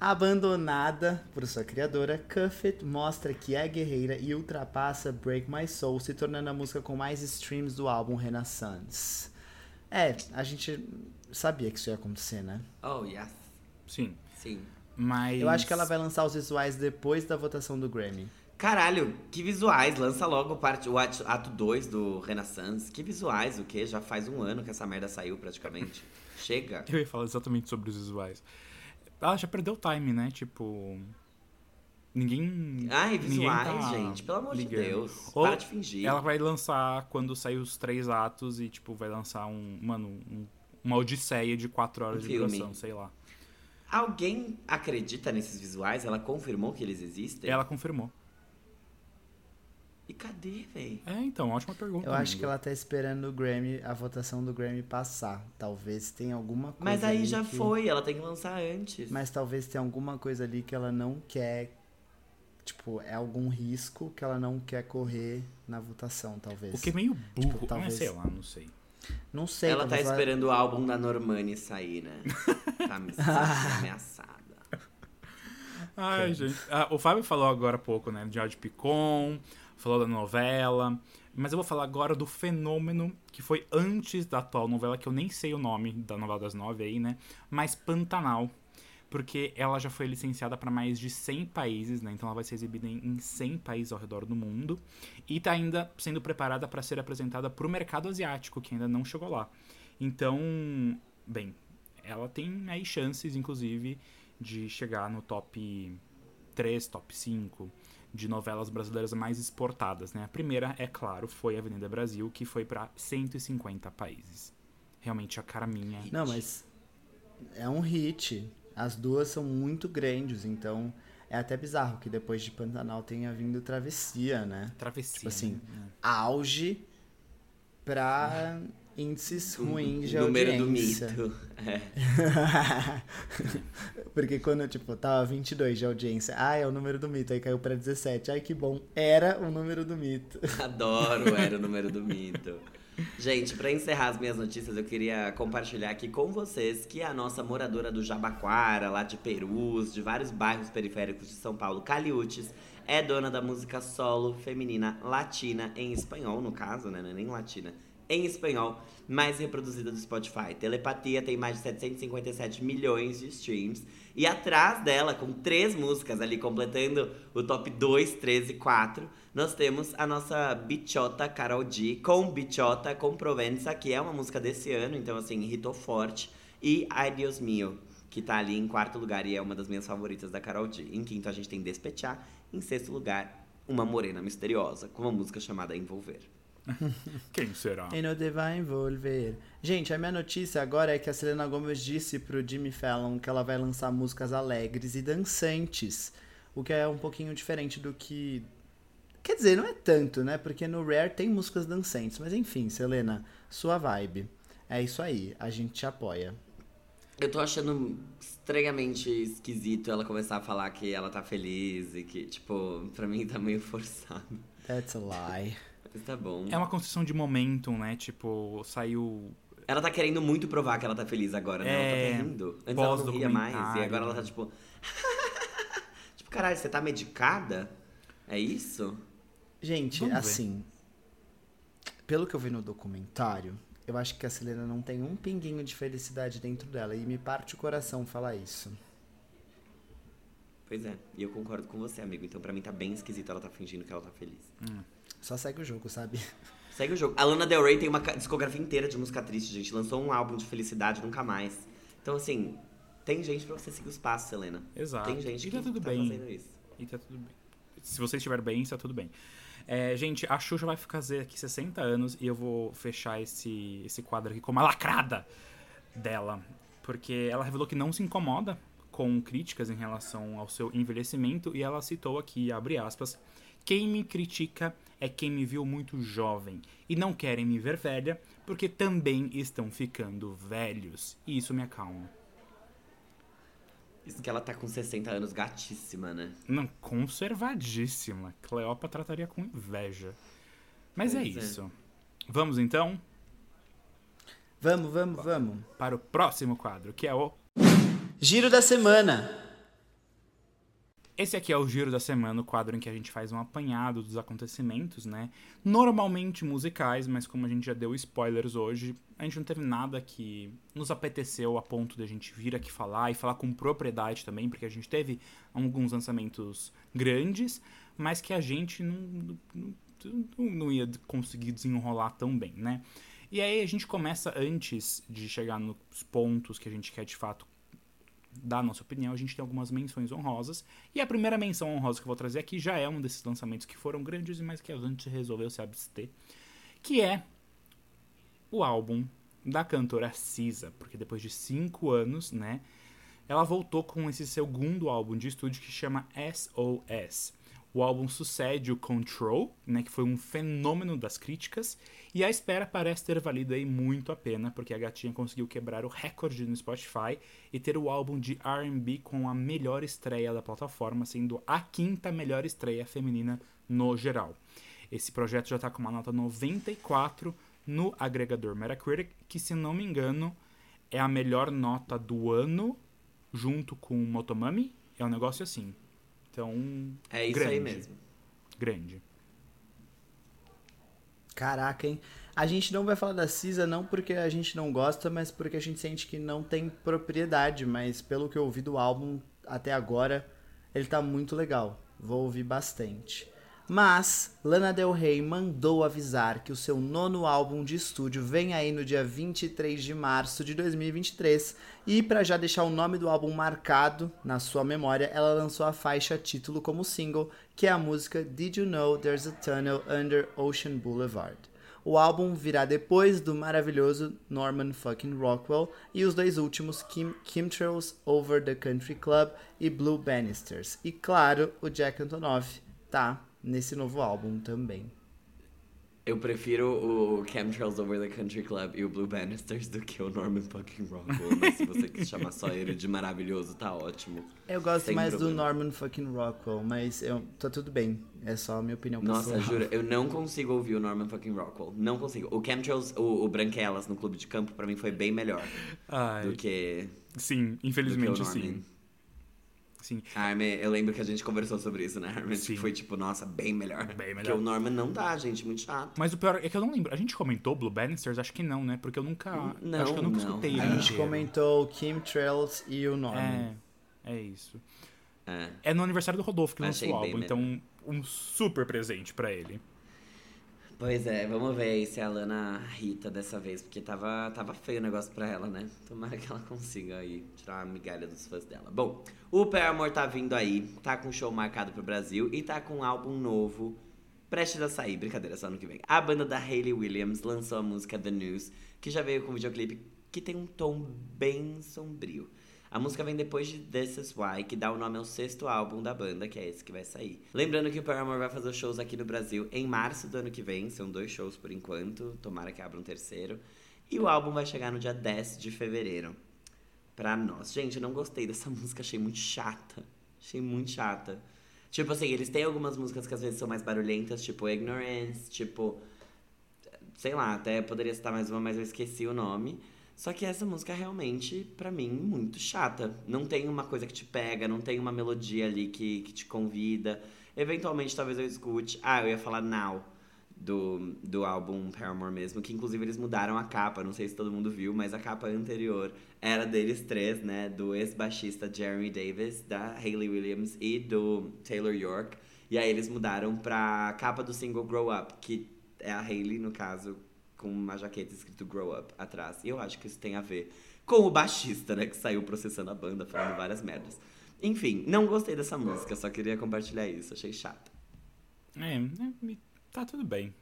Abandonada por sua criadora, Cuffit mostra que é guerreira e ultrapassa Break My Soul, se tornando a música com mais streams do álbum Renaissance. É, a gente sabia que isso ia acontecer, né? Oh, yes. Sim. Sim. Mas. Eu acho que ela vai lançar os visuais depois da votação do Grammy. Caralho, que visuais. Lança logo parte, o ato- ato 2 do Renaissance. Que visuais, o quê? Já faz um ano que essa merda saiu praticamente. <laughs> Chega. Eu ia falar exatamente sobre os visuais. Ela já perdeu o time, né? Tipo. Ninguém. Ai, ninguém visuais, tá gente. Pelo amor de ligando. Deus. Ou Para de fingir. Ela vai lançar quando sair os três atos e, tipo, vai lançar um. Mano, um- uma odisseia de quatro horas Um de filme. duração, sei lá. Alguém acredita nesses visuais? Ela confirmou que eles existem? Ela confirmou. E cadê, véi? É, então, ótima pergunta. Eu acho amigo. que ela tá esperando o Grammy, a votação do Grammy passar. Talvez tenha alguma coisa Mas aí ali já que- foi, ela tem que lançar antes. Mas talvez tenha alguma coisa ali que ela não quer. Tipo, é algum risco que ela não quer correr na votação, talvez. O que é meio burro. Tipo, Mas talvez- sei lá, não sei. Não sei, ela tá talvez esperando o álbum da Normani sair, né? tá me sentindo ameaçada. Ai, gente. Ah, o Fábio falou agora há pouco, né? De George Picon, falou da novela. Mas eu vou falar agora do fenômeno que foi antes da atual novela, que eu nem sei o nome da novela das nove aí, né? Mas Pantanal. Porque ela já foi licenciada para mais de 100 países, né? Então ela vai ser exibida em em 100 países ao redor do mundo. E tá ainda sendo preparada para ser apresentada pro mercado asiático, que ainda não chegou lá. Então, bem, ela tem aí chances, inclusive, de chegar no top 3, top 5 de novelas brasileiras mais exportadas, né? A primeira, é claro, foi Avenida Brasil, que foi para 150 países. Realmente a cara minha. Não, mas é um hit. As duas são muito grandes, então é até bizarro que depois de Pantanal tenha vindo Travessia, né? Travessia. Tipo assim, né? Auge pra índices ruins de Número do audiência. mito. É. <laughs> Porque quando, tipo, tava 22 de audiência, ah, é o número do mito, aí caiu pra 17. Ai, que bom. Era o número do mito. Adoro, era o número do mito. Gente, pra encerrar as minhas notícias, eu queria compartilhar aqui com vocês que a nossa moradora do Jabaquara, lá de Perus, de vários bairros periféricos de São Paulo, Caliutes, é dona da música solo feminina latina em espanhol, no caso, né? Não é nem latina. Em espanhol, mais reproduzida do Spotify. Telepatia tem mais de 757 milhões de streams. E atrás dela, com três músicas ali completando o top 2, 3 e 4, nós temos a nossa Bichota Carol D com Bichota com Provenza, que é uma música desse ano, então assim, hitou forte. E Ai Dios Mio, que tá ali em quarto lugar e é uma das minhas favoritas da Carol D. Em quinto a gente tem Despechar. Em sexto lugar, Uma Morena Misteriosa, com uma música chamada Envolver. <laughs> Quem será? E não te vai envolver. Gente, a minha notícia agora é que a Selena Gomez disse pro Jimmy Fallon que ela vai lançar músicas alegres e dançantes. O que é um pouquinho diferente do que. Quer dizer, não é tanto, né? Porque no Rare tem músicas dançantes. Mas enfim, Selena, sua vibe. É isso aí, a gente te apoia. Eu tô achando estranhamente esquisito ela começar a falar que ela tá feliz e que, tipo, pra mim tá meio forçado. That's a lie. Tá bom. É uma construção de momentum, né? Tipo, saiu. Ela tá querendo muito provar que ela tá feliz agora, né? ela tá É, rindo. Antes ela não ria mais. E agora ela tá tipo. <laughs> tipo, caralho, você tá medicada? É isso? Gente, Vamos ver. assim. Pelo que eu vi no documentário, eu acho que a Selena não tem um pinguinho de felicidade dentro dela. E me parte o coração falar isso. Pois é, e eu concordo com você, amigo. Então pra mim tá bem esquisito ela tá fingindo que ela tá feliz. Só segue o jogo, sabe? Segue o jogo. A Lana Del Rey tem uma discografia inteira de música triste, gente. Lançou um álbum de felicidade nunca mais. Então, assim, tem gente pra você seguir os passos, Selena. Exato. Tem gente E que tá tudo tá bem. fazendo isso. E tá tudo bem. Se você estiver bem, está tudo bem. É, gente, a Xuxa vai fazer aqui 60 anos e eu vou fechar esse, esse quadro aqui com uma lacrada dela. Porque ela revelou que não se incomoda com críticas em relação ao seu envelhecimento e ela citou aqui, abre aspas, quem me critica é quem me viu muito jovem e não querem me ver velha porque também estão ficando velhos. E isso me acalma. Isso que ela tá com 60 anos, gatíssima, né? Não, conservadíssima. Cleópatra trataria com inveja. Mas é Pois é. isso. Vamos então Vamos, vamos, vamos. para o próximo quadro, que é o. Giro da semana. Esse aqui é o Giro da Semana, o quadro em que a gente faz um apanhado dos acontecimentos, né? Normalmente musicais, mas como a gente já deu spoilers hoje, a gente não teve nada que nos apeteceu a ponto de a gente vir aqui falar e falar com propriedade também, porque a gente teve alguns lançamentos grandes, mas que a gente não, não, não ia conseguir desenrolar tão bem, né? E aí a gente começa antes de chegar nos pontos que a gente quer de fato dar a nossa opinião, a gente tem algumas menções honrosas. E a primeira menção honrosa que eu vou trazer aqui já é um desses lançamentos que foram grandes, mas que a gente resolveu se abster. Que é o álbum da cantora Cisa. Porque depois de cinco anos, né? Ela voltou com esse segundo álbum de estúdio que chama SOS. O álbum sucede o Control, né, que foi um fenômeno das críticas, e a espera parece ter valido aí muito a pena, porque a gatinha conseguiu quebrar o recorde no Spotify e ter o álbum de R&B com a melhor estreia da plataforma, sendo a quinta melhor estreia feminina no geral. Esse projeto já está com uma nota 94 no agregador Metacritic, que se não me engano é a melhor nota do ano, junto com Motomami, é um negócio assim. Então, É isso grande, aí mesmo. Grande. Caraca, hein? A gente não vai falar da Cisa não porque a gente não gosta, mas porque a gente sente que não tem propriedade. Mas pelo que eu ouvi do álbum até agora, ele tá muito legal. Vou ouvir bastante. Mas Lana Del Rey mandou avisar que o seu nono álbum de estúdio vem aí no dia 23 de março de 2023. E para já deixar o nome do álbum marcado na sua memória, ela lançou a faixa título como single, que é a música Did You Know There's a Tunnel Under Ocean Boulevard. O álbum virá depois do maravilhoso Norman fucking Rockwell e os dois últimos Kim, Chemtrails Over the Country Club e Blue Bannisters. E claro, o Jack Antonoff tá nesse novo álbum também. Eu prefiro o Chemtrails Over the Country Club e o Blue Bannisters do que o Norman fucking Rockwell. Mas se você quis chamar só ele de maravilhoso, tá ótimo. Eu gosto Sem mais problema. do Norman fucking Rockwell, mas eu, tá tudo bem. É só a minha opinião Nossa, pessoal. juro, eu não consigo ouvir o Norman fucking Rockwell. Não consigo. O Chemtrails, o, o Branquelas no clube de campo, pra mim foi bem melhor Ai, do que, sim, do que o infelizmente Norman. sim. Sim. Armin, eu lembro que a gente conversou sobre isso, né, Armin? Sim. Que foi tipo, nossa, bem melhor. Bem melhor. Porque o Norman não dá, gente, muito chato. Mas o pior é que eu não lembro. A gente comentou Blue Bannisters? Acho que não, né? Porque eu nunca. Não, acho que eu nunca não. escutei ele A gente inteiro. comentou Chemtrails e o Norman. É, é isso. É. É no aniversário do Rodolfo que lançou o álbum, então um super presente pra ele. Pois é, vamos ver aí se a Lana Rita dessa vez, porque tava, tava feio o negócio pra ela, né? Tomara que ela consiga aí tirar a migalha dos fãs dela. Bom, o Paramore tá vindo aí, tá com show marcado pro Brasil e tá com um álbum novo prestes a sair, brincadeira, só ano que vem. A banda da Hayley Williams lançou a música The News, que já veio com um videoclipe que tem um tom bem sombrio. A música vem depois de This Is Why, que dá o nome ao sexto álbum da banda, que é esse que vai sair. Lembrando que o Paramore vai fazer shows aqui no Brasil em março do ano que vem, são dois shows por enquanto, tomara que abra um terceiro. E o álbum vai chegar no dia 10 de fevereiro. Pra nós. Gente, eu não gostei dessa <laughs> música, achei muito chata. Achei muito chata. Tipo assim, eles têm algumas músicas que às vezes são mais barulhentas, tipo Ignorance, tipo. Sei lá, até poderia citar mais uma, mas eu esqueci o nome. Só que essa música é realmente, pra mim, muito chata. Não tem uma coisa que te pega, não tem uma melodia ali que, que te convida. Eventualmente, talvez eu escute. Ah, eu ia falar Now, do, do álbum Paramore mesmo, que inclusive eles mudaram a capa. Não sei se todo mundo viu, mas a capa anterior era deles três, né? Do ex-baixista Jeremy Davis, da Hayley Williams e do Taylor York. E aí eles mudaram pra capa do single Grow Up, que é a Hayley, no caso, com uma jaqueta escrito Grow Up atrás. E eu acho que isso tem a ver com o baixista, né? Que saiu processando a banda, falando várias merdas. Enfim, não gostei dessa música, só queria compartilhar isso, achei chata. É, é, tá tudo bem.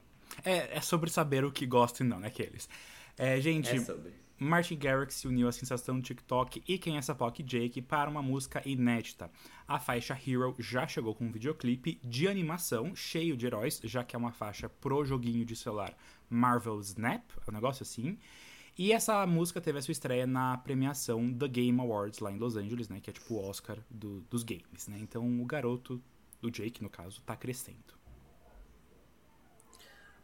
É, é sobre saber o que gosta e não, né, aqueles. É, gente, É sobre. Martin Garrix se uniu à sensação TikTok e quem é essa POC Jake para uma música inédita. A faixa Hero já chegou com um videoclipe de animação cheio de heróis, já que é uma faixa pro joguinho de celular Marvel Snap, é um negócio assim. E essa música teve a sua estreia na premiação The Game Awards lá em Los Angeles, né, que é tipo o Oscar do- dos games, né? Então o garoto, do Jake no caso, tá crescendo.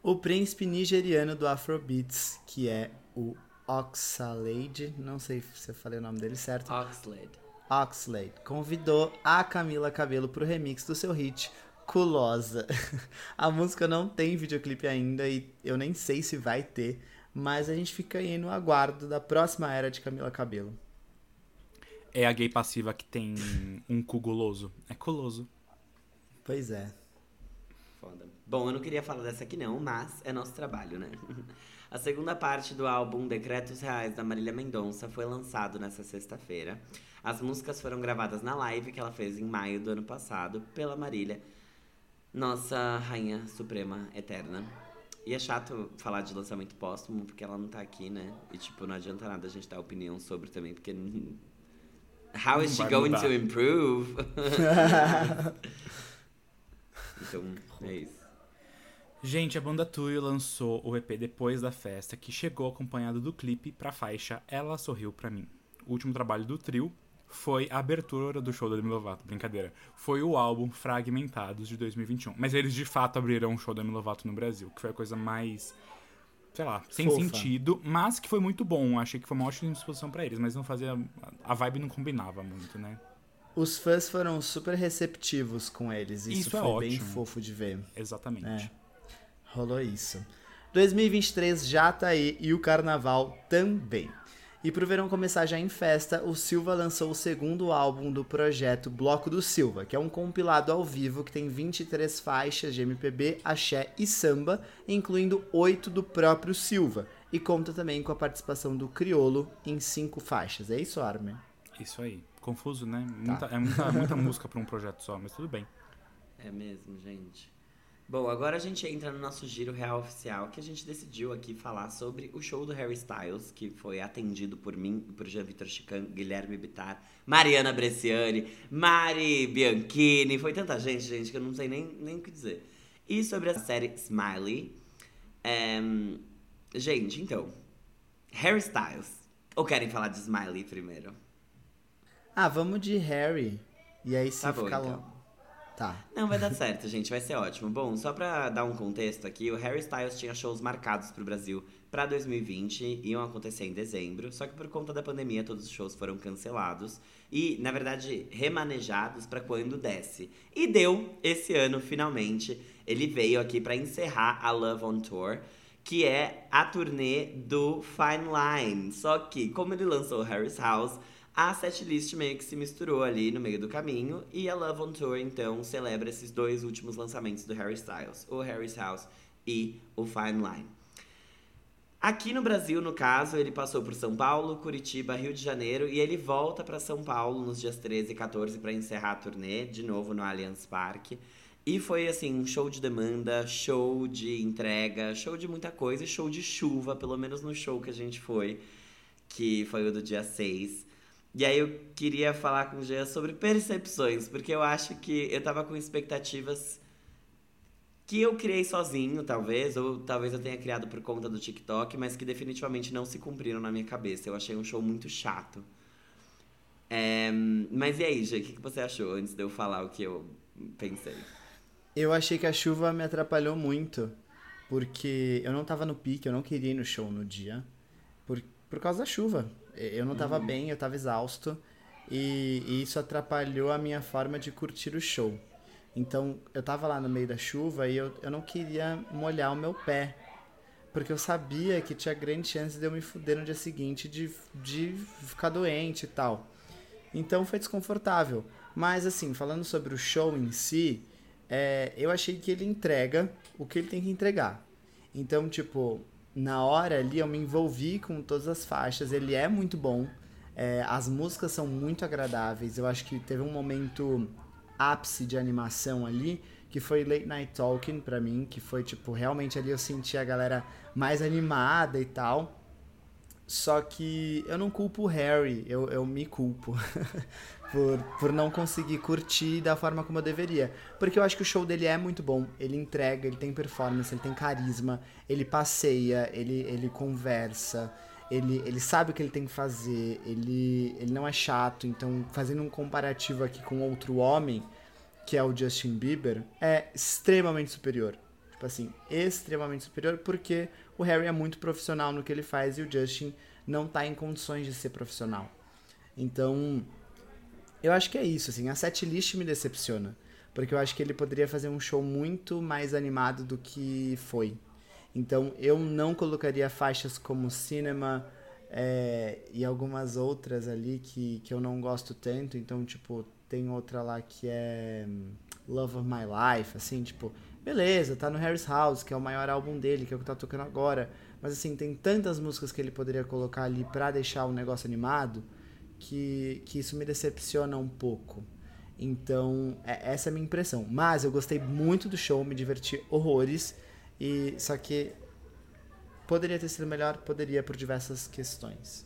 O príncipe nigeriano do Afrobeats, que é o Oxlade, não sei se eu falei o nome dele certo, Oxlade. Oxlade, convidou a Camila Cabelo pro remix do seu hit Culosa. <laughs> A música não tem videoclipe ainda e eu nem sei se vai ter, mas a gente fica aí no aguardo da próxima era de Camila Cabelo. É a gay passiva que tem um cu guloso. É culoso. Pois é. Foda. Bom, eu não queria falar dessa aqui não, mas é nosso trabalho, né? <laughs> A segunda parte do álbum Decretos Reais da Marília Mendonça foi lançado nessa sexta-feira. As músicas foram gravadas na live que ela fez em maio do ano passado pela Marília, nossa rainha suprema eterna. E é chato falar de lançamento póstumo porque ela não tá aqui, né? E tipo, não adianta nada a gente dar opinião sobre também, porque How is she going mudar. to improve? <laughs> então, é isso. Gente, a banda Tuyo lançou o EP depois da festa, que chegou acompanhado do clipe pra faixa Ela Sorriu Pra Mim. O último trabalho do trio foi a abertura do show da Demi Lovato, brincadeira. Foi o álbum Fragmentados de 2021. Mas eles de fato abriram o show da Demi Lovato no Brasil, que foi a coisa mais, sei lá, sem Fofa. sentido, mas que foi muito bom. Achei que foi uma ótima exposição pra eles, mas não fazia a vibe não combinava muito, né? Os fãs foram super receptivos com eles. Isso, Isso é foi bem ótimo. fofo de ver. Exatamente. É. Rolou isso. 2023 já tá aí e o carnaval também. E pro verão começar já em festa, o Silva lançou o segundo álbum do projeto Bloco do Silva, que é um compilado ao vivo que tem 23 faixas de MPB, axé e samba, incluindo oito do próprio Silva, e conta também com a participação do Criolo em cinco faixas. É isso, Armin? Isso aí. Confuso, né? Muita- é muita, muita <laughs> música pra um projeto só, mas tudo bem. É mesmo, gente. Bom, agora a gente entra no nosso giro real oficial, que a gente decidiu aqui falar sobre o show do Harry Styles, que foi atendido por mim, por Jean Vitor Chican, Guilherme Bittar, Mariana Bresciani, Mari Bianchini, foi tanta gente, gente, que eu não sei nem, nem o que dizer. E sobre a série Smiley. ehm, gente, então, Harry Styles. Ou querem falar de Smiley primeiro? Ah, vamos de Harry. E aí se Tá bom, ficar então. Tá. Não, vai dar certo, gente, vai ser ótimo. Bom, só pra dar um contexto aqui, o Harry Styles tinha shows marcados pro Brasil pra 2020, iam acontecer em dezembro, só que por conta da pandemia todos os shows foram cancelados e, na verdade, remanejados pra quando desce. E deu esse ano finalmente. Ele veio aqui pra encerrar a Love on Tour, que é a turnê do Fine Line. Só que, como ele lançou Harry's House, a setlist meio que se misturou ali no meio do caminho e a Love on Tour então celebra esses dois últimos lançamentos do Harry Styles, o Harry's House e o Fine Line. Aqui no Brasil, no caso, ele passou por São Paulo, Curitiba, Rio de Janeiro e ele volta para São Paulo nos dias 13 e 14 para encerrar a turnê, de novo no Allianz Parque. E foi assim, um show de demanda, show de entrega, show de muita coisa e show de chuva, pelo menos no show que a gente foi, que foi o do dia 6. E aí eu queria falar com o Jean sobre percepções, porque eu acho que eu tava com expectativas que eu criei sozinho, talvez, ou talvez eu tenha criado por conta do TikTok, mas que definitivamente não se cumpriram na minha cabeça. Eu achei um show muito chato. É, mas e aí, Jean, o que que você achou antes de eu falar o que eu pensei? Eu achei que a chuva me atrapalhou muito, porque eu não tava no pique, eu não queria ir no show no dia, por, por causa da chuva. Eu não tava bem, eu tava exausto, e, e isso atrapalhou a minha forma de curtir o show. Então, eu tava lá no meio da chuva e eu, eu não queria molhar o meu pé, porque eu sabia que tinha grande chance de eu me fuder no dia seguinte, de, de ficar doente e tal. Então foi desconfortável. Mas assim, falando sobre o show em si, é, eu achei que ele entrega o que ele tem que entregar. Então, tipo, na hora ali eu me envolvi com todas as faixas, ele é muito bom. É, as músicas são muito agradáveis. Eu acho que teve um momento ápice de animação ali, que foi Late Night Talking pra mim, que foi tipo, realmente ali eu senti a galera mais animada e tal. Só que eu não culpo o Harry, eu, eu me culpo <laughs> por, por não conseguir curtir da forma como eu deveria. Porque eu acho que o show dele é muito bom, ele entrega, ele tem performance, ele tem carisma, ele passeia, ele, ele conversa, ele, ele sabe o que ele tem que fazer, ele, ele não é chato. Então, fazendo um comparativo aqui com outro homem, que é o Justin Bieber, é extremamente superior. Tipo assim, extremamente superior, porque o Harry é muito profissional no que ele faz e o Justin não tá em condições de ser profissional. Então, eu acho que é isso, assim, a setlist me decepciona, porque eu acho que ele poderia fazer um show muito mais animado do que foi. Então, eu não colocaria faixas como Cinema é, e algumas outras ali que, que eu não gosto tanto. Então, tipo, tem outra lá que é hum, Love of My Life, assim, tipo, beleza, tá no Harry's House, que é o maior álbum dele, que é o que tá tocando agora. Mas assim, tem tantas músicas que ele poderia colocar ali pra deixar o negócio animado que, que isso me decepciona um pouco. Então, é, essa é a minha impressão. Mas eu gostei muito do show, me diverti horrores. E só que poderia ter sido melhor, poderia por diversas questões.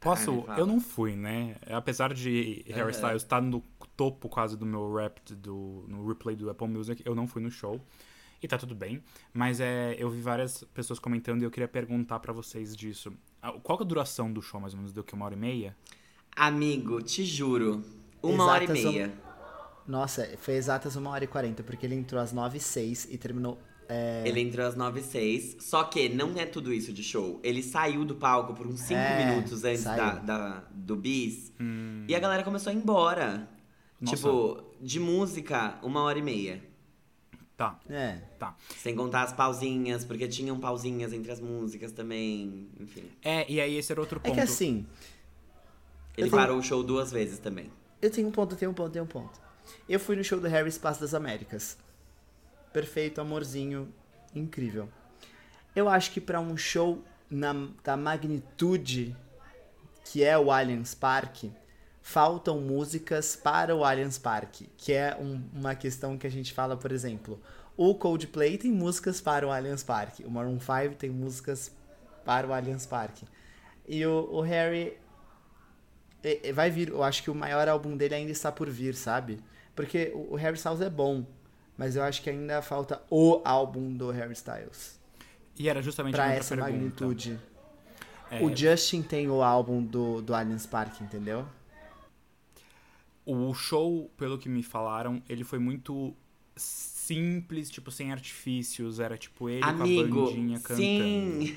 Posso? eu não fui, né? Apesar de Harry é. Styles estar tá no topo quase do meu rap do, no replay do Apple Music, eu não fui no show. E tá tudo bem. Mas é, eu vi várias pessoas comentando e eu queria perguntar para vocês disso. Qual é a duração do show, mais ou menos? Deu que uma hora e meia? Amigo, te juro. Uma exatas hora e meia. Um... Nossa, foi exatas uma hora e quarenta, porque ele entrou às nove e seis e terminou é... Ele entrou às 9 e 6. Só que não é tudo isso de show. Ele saiu do palco por uns 5 é, minutos antes da, da, do bis. Hum. E a galera começou a ir embora. Nossa. Tipo, de música, uma hora e meia. Tá. É. Tá. Sem contar as pausinhas, porque tinham pausinhas entre as músicas também, enfim. É, e aí esse era outro ponto. É que assim. Ele parou o show duas vezes também. Eu tenho um ponto, eu tenho um ponto, eu tenho um ponto. Eu fui no show do Harry Espaço das Américas perfeito, amorzinho, incrível. Eu acho que para um show na, da magnitude que é o Allianz Parque, faltam músicas para o Allianz Parque, que é um, uma questão que a gente fala, por exemplo, o Coldplay tem músicas para o Allianz Parque, o Maroon 5 tem músicas para o Allianz Parque. E o, o Harry vai vir, eu acho que o maior álbum dele ainda está por vir, sabe? Porque o Harry Styles é bom, mas eu acho que ainda falta o álbum do Harry Styles. E era justamente pra essa pergunta. magnitude. É... O Justin tem o álbum do, do Allianz Park, entendeu? O show, pelo que me falaram, ele foi muito simples, tipo, sem artifícios. Era tipo ele Amigo, com a bandinha cantando. Sim.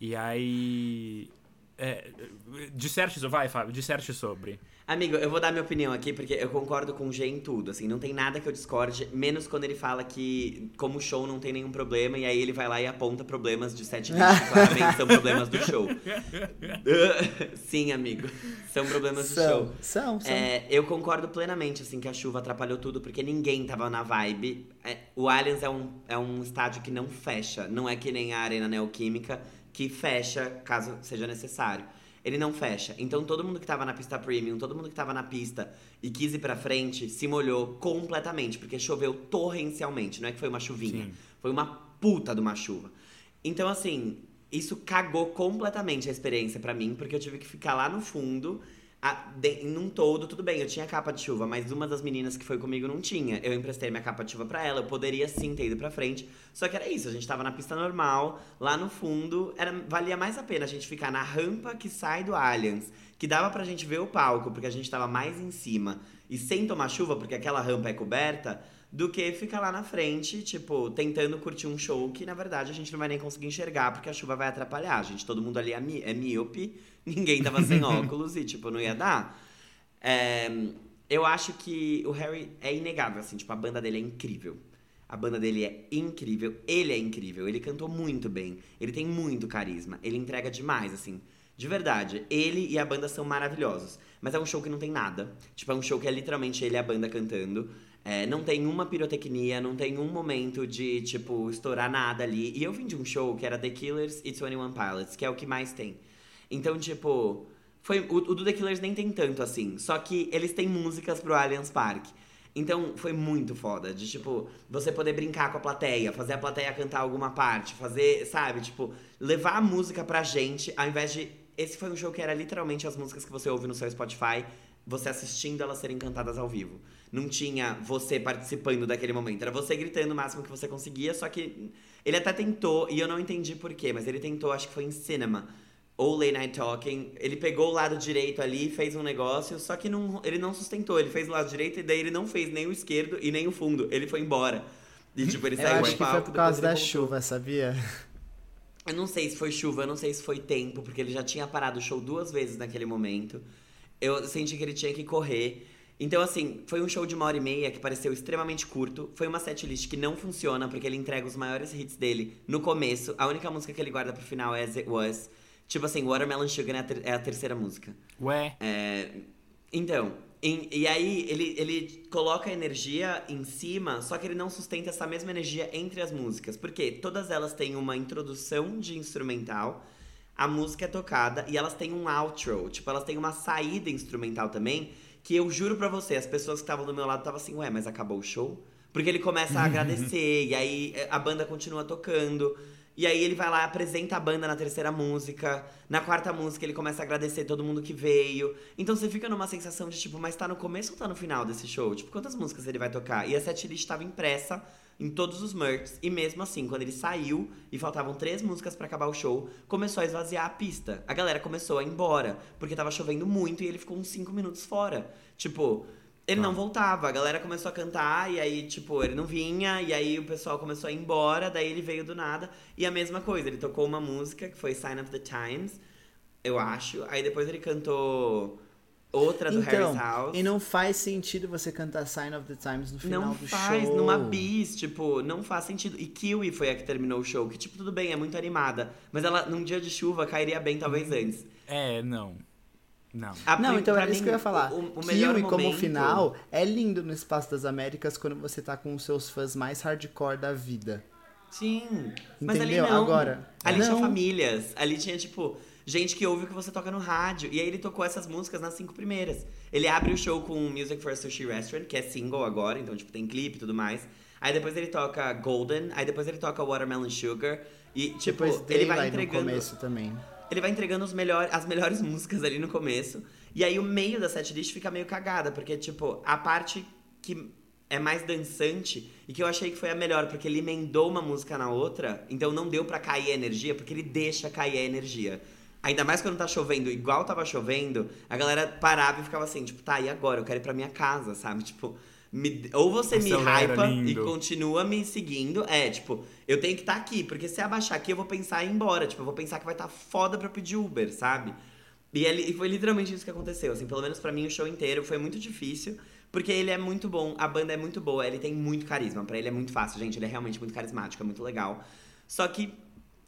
E aí. É, disserte, vai, Fábio, disserte sobre. Amigo, eu vou dar minha opinião aqui, porque eu concordo com o G em tudo, assim, não tem nada que eu discorde, menos quando ele fala que, como show, não tem nenhum problema, e aí ele vai lá e aponta problemas de sete list, <laughs> que claramente são problemas do show. <laughs> Sim, amigo, são problemas são, do show. São, são. É, eu concordo plenamente, assim, que a chuva atrapalhou tudo, porque ninguém tava na vibe. É, o Allianz é um, é um estádio que não fecha, não é que nem a Arena Neoquímica, que fecha caso seja necessário ele não fecha. Então todo mundo que tava na pista premium, todo mundo que tava na pista e quis ir pra frente, se molhou completamente, porque choveu torrencialmente. Não é que foi uma chuvinha, Sim. foi uma puta de uma chuva. Então, assim, isso cagou completamente a experiência para mim, porque eu tive que ficar lá no fundo a, de, num todo, tudo bem, eu tinha capa de chuva, mas uma das meninas que foi comigo não tinha. Eu emprestei minha capa de chuva pra ela, eu poderia sim ter ido pra frente. Só que era isso, a gente tava na pista normal, lá no fundo, era, valia mais a pena a gente ficar na rampa que sai do Allianz, que dava pra gente ver o palco, porque a gente tava mais em cima, e sem tomar chuva, porque aquela rampa é coberta, do que ficar lá na frente, tipo, tentando curtir um show que na verdade a gente não vai nem conseguir enxergar porque a chuva vai atrapalhar. A gente, todo mundo ali é, mi é míope, <laughs> ninguém tava sem óculos e, tipo, não ia dar. É, eu acho que o Harry é inegável, assim, tipo, a banda dele é incrível. A banda dele é incrível, ele é incrível, ele cantou muito bem, ele tem muito carisma, ele entrega demais, assim. De verdade, ele e a banda são maravilhosos. Mas é um show que não tem nada. Tipo, é um show que é literalmente ele e a banda cantando. É, não tem uma pirotecnia, não tem um momento de, tipo, estourar nada ali. E eu vim de um show que era The Killers e 21 Pilots, que é o que mais tem. Então, tipo, Foi, o, o The Killers nem tem tanto assim. Só que eles têm músicas pro Allianz Park. Então foi muito foda. De tipo, você poder brincar com a plateia, fazer a plateia cantar alguma parte, fazer, sabe, tipo, levar a música pra gente, ao invés de. Esse foi um show que era literalmente as músicas que você ouve no seu Spotify, você assistindo elas serem cantadas ao vivo. Não tinha você participando daquele momento. Era você gritando o máximo que você conseguia, só que ele até tentou, e eu não entendi porquê, mas ele tentou, acho que foi em cinema ou Late Night Talking. Ele pegou o lado direito ali, fez um negócio, só que não, ele não sustentou. Ele fez o lado direito e daí ele não fez nem o esquerdo e nem o fundo. Ele foi embora. E tipo, ele Eu saiu acho do que palco, foi por causa da voltou. chuva, sabia? Eu não sei se foi chuva, eu não sei se foi tempo, porque ele já tinha parado o show duas vezes naquele momento. Eu senti que ele tinha que correr. Então, assim, foi um show de uma hora e meia que pareceu extremamente curto. Foi uma setlist que não funciona, porque ele entrega os maiores hits dele no começo. A única música que ele guarda pro final é As It Was. Tipo assim, Watermelon Sugar é a, ter- é a terceira música. Ué, É, então, em- e aí ele, ele coloca a energia em cima, só que ele não sustenta essa mesma energia entre as músicas. Porque todas elas têm uma introdução de instrumental, a música é tocada e elas têm um outro. Tipo, elas têm uma saída instrumental também, que eu juro pra você, as pessoas que estavam do meu lado estavam assim, ué, mas acabou o show? Porque ele começa a <laughs> agradecer, e aí eh, a banda continua tocando. E aí ele vai lá, apresenta a banda na terceira música. Na quarta música ele começa a agradecer todo mundo que veio. Então você fica numa sensação de tipo, mas tá no começo ou tá no final desse show? Tipo, quantas músicas ele vai tocar? E a setlist estava impressa em todos os merch. E mesmo assim, quando ele saiu e faltavam três músicas pra acabar o show, começou a esvaziar a pista. A galera começou a ir embora, porque tava chovendo muito e ele ficou uns cinco minutos fora. Tipo, ele não voltava, a galera começou a cantar e aí, tipo, ele não vinha, e aí o pessoal começou a ir embora, daí ele veio do nada. E a mesma coisa, ele tocou uma música que foi Sign of the Times, eu acho. Aí depois ele cantou outra do Então, Harry's House. e não faz sentido você cantar Sign of the Times no final Não do faz, show. numa bis, tipo, não faz sentido. E Kiwi foi a que terminou o show, que, tipo, tudo bem, é muito animada. Mas ela, num dia de chuva, cairia bem talvez antes. é, não. Não. A Não, então era isso mim, que eu ia falar. O, o melhor Kiwi como momento- final é lindo no Espaço das Américas quando você tá com os seus fãs mais hardcore da vida. Sim. Mas ali Entendeu? não. Agora, Ali tinha não. famílias. Ali tinha, tipo, gente que ouve o que você toca no rádio. E aí ele tocou essas músicas nas cinco primeiras. Ele abre o show com Music for a Sushi Restaurant, que é single agora, então, tipo, tem clipe e tudo mais. Aí depois ele toca Golden, aí depois ele toca Watermelon Sugar. E, tipo, Depois ele vai entregando. no começo também. Ele vai entregando os melhor, as melhores <laughs> músicas ali no começo. E aí o meio da setlist fica meio cagada, porque, tipo, a parte que é mais dançante e que eu achei que foi a melhor, porque ele emendou uma música na outra, então não deu pra cair a energia, porque ele deixa cair a energia. Ainda mais quando tá chovendo, igual tava chovendo, a galera parava e ficava assim, tipo, tá, e agora? Eu quero ir pra minha casa, sabe? Tipo, me- ou você me hypa e continua me seguindo. É, tipo, eu tenho que estar aqui, porque se abaixar aqui eu vou pensar em ir embora. Tipo, eu vou pensar que vai estar foda pra pedir Uber, sabe? E, ele, e foi literalmente isso que aconteceu. Assim, pelo menos pra mim, o show inteiro foi muito difícil. Porque ele é muito bom, a banda é muito boa, ele tem muito carisma. Pra ele é muito fácil, gente. Ele é realmente muito carismático, é muito legal. Só que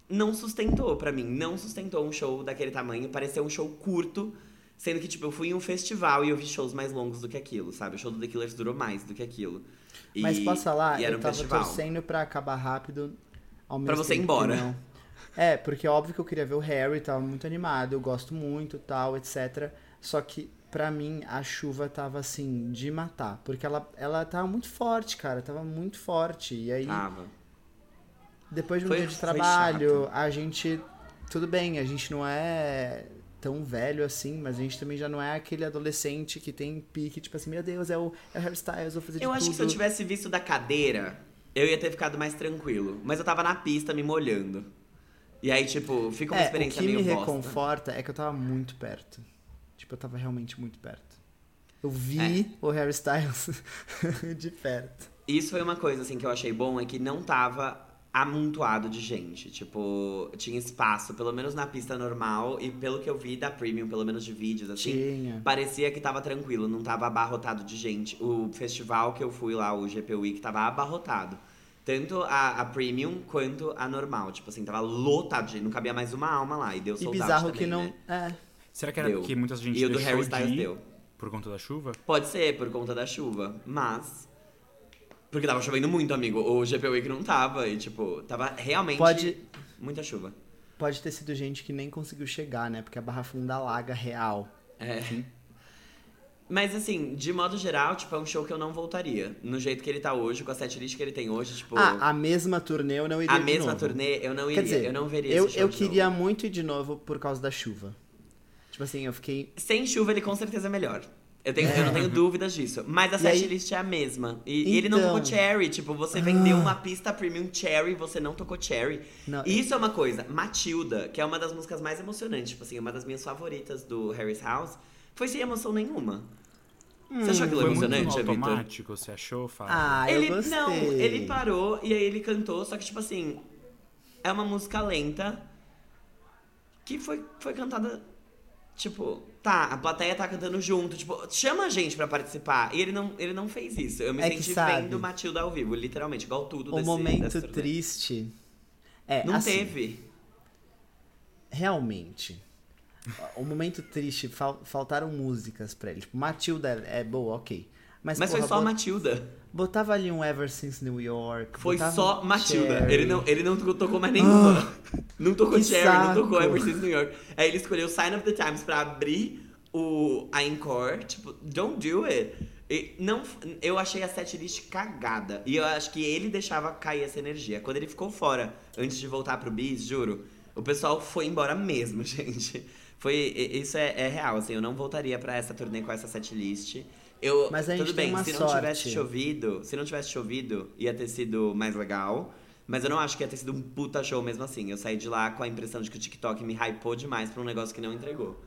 não sustentou pra mim. Não sustentou um show daquele tamanho. Pareceu um show curto. Sendo que, tipo, eu fui em um festival e eu vi shows mais longos do que aquilo, sabe? O show do The Killers durou mais do que aquilo. E- Mas posso falar, e era eu um tava festival. torcendo pra acabar rápido. Ao Pra mesmo você ir embora. É, porque óbvio que eu queria ver o Harry, tava muito animado, eu gosto muito, tal, etc. Só que, pra mim, a chuva tava assim, de matar. Porque ela, ela tava muito forte, cara, tava muito forte. E aí, Tava. depois de um Foi- dia de trabalho, a gente. Tudo bem, a gente não é tão velho assim, mas a gente também já não é aquele adolescente que tem pique, tipo assim, meu Deus, é o, é o Harry Styles, vou fazer de Eu acho tudo. que se eu tivesse visto da cadeira, eu ia ter ficado mais tranquilo. Mas eu tava na pista me molhando. E aí, tipo, fica uma É, o experiência que me meio bosta. reconforta é que eu tava muito perto. Tipo, eu tava realmente muito perto. Eu vi É. o Harry Styles <laughs> de perto. Isso foi uma coisa, assim, que eu achei bom, é que não tava amontoado de gente. Tipo, tinha espaço, pelo menos na pista normal. E pelo que eu vi da Premium, pelo menos de vídeos, assim, Tinha. parecia que tava tranquilo, não tava abarrotado de gente. O festival que eu fui lá, o GP Week, tava abarrotado. Tanto a, a Premium quanto a normal. Tipo assim, tava lotado de gente, não cabia mais uma alma lá. E deu E sold out bizarro também, que não. né? É. Será que era Deu. porque muita gente E o do Harry de Styles ir deu. por conta da chuva? Pode ser por conta da chuva, mas. Porque tava chovendo muito, amigo. O GP Week não tava e, tipo, tava realmente Pode- muita chuva. pode ter sido gente que nem conseguiu chegar, né? Porque a Barra Funda alaga real. É. Mas assim, de modo geral, tipo, é um show que eu não voltaria. No jeito que ele tá hoje, com a setlist que ele tem hoje, tipo. Ah, a mesma turnê eu não iria a mesma novo. turnê eu não iria. Quer dizer, eu não veria eu, esse show eu queria novo. muito ir de novo por causa da chuva. Tipo assim, eu fiquei. Sem chuva, ele com certeza é melhor. Eu, tenho, eu não tenho dúvidas disso. Mas a setlist é a mesma. E, e ele não Então. tocou Cherry. Tipo, você vendeu uma pista premium Cherry, você não tocou Cherry. Não, E isso é uma coisa. Matilda, que é uma das músicas mais emocionantes, tipo assim, uma das minhas favoritas do Harry's House, foi sem emoção nenhuma. Você achou aquilo Foi muito no emocionante, Vitor? automático, você achou, Fábio? Ah, eu ele gostei. não, ele parou e aí ele cantou, só que tipo assim, é uma música lenta que foi, foi cantada tipo, tá, a plateia tá cantando junto, tipo, chama a gente pra participar. E ele não, ele não fez isso. Eu me É senti vendo Matilda ao vivo, literalmente, igual tudo O desse, momento triste. É, Não assim, teve. Realmente. O momento triste, fal- faltaram músicas pra ele. Tipo, Matilda é boa, ok. Mas, Mas porra, foi só bot- Matilda. Botava ali um Ever Since New York. Foi só um Matilda. Cherry. Ele não, ele não tocou mais nenhuma. não tocou Ah, Cherry, não saco. tocou Ever Since New York. Aí ele escolheu Sign of the Times pra abrir o, a Encore. Tipo, don't do it. E não, eu achei a setlist cagada. E eu acho que ele deixava cair essa energia. Quando ele ficou fora, antes de voltar pro Bis, juro, o pessoal foi embora mesmo, <laughs> gente. Foi, isso é, é real, assim, eu não voltaria pra essa turnê com essa setlist. Eu, Mas a gente tudo bem, se não sorte. tivesse chovido, se não tivesse chovido, ia ter sido mais legal. Mas eu não acho que ia ter sido um puta show mesmo assim. Eu saí de lá com a impressão de que o TikTok me hypou demais pra um negócio que não entregou.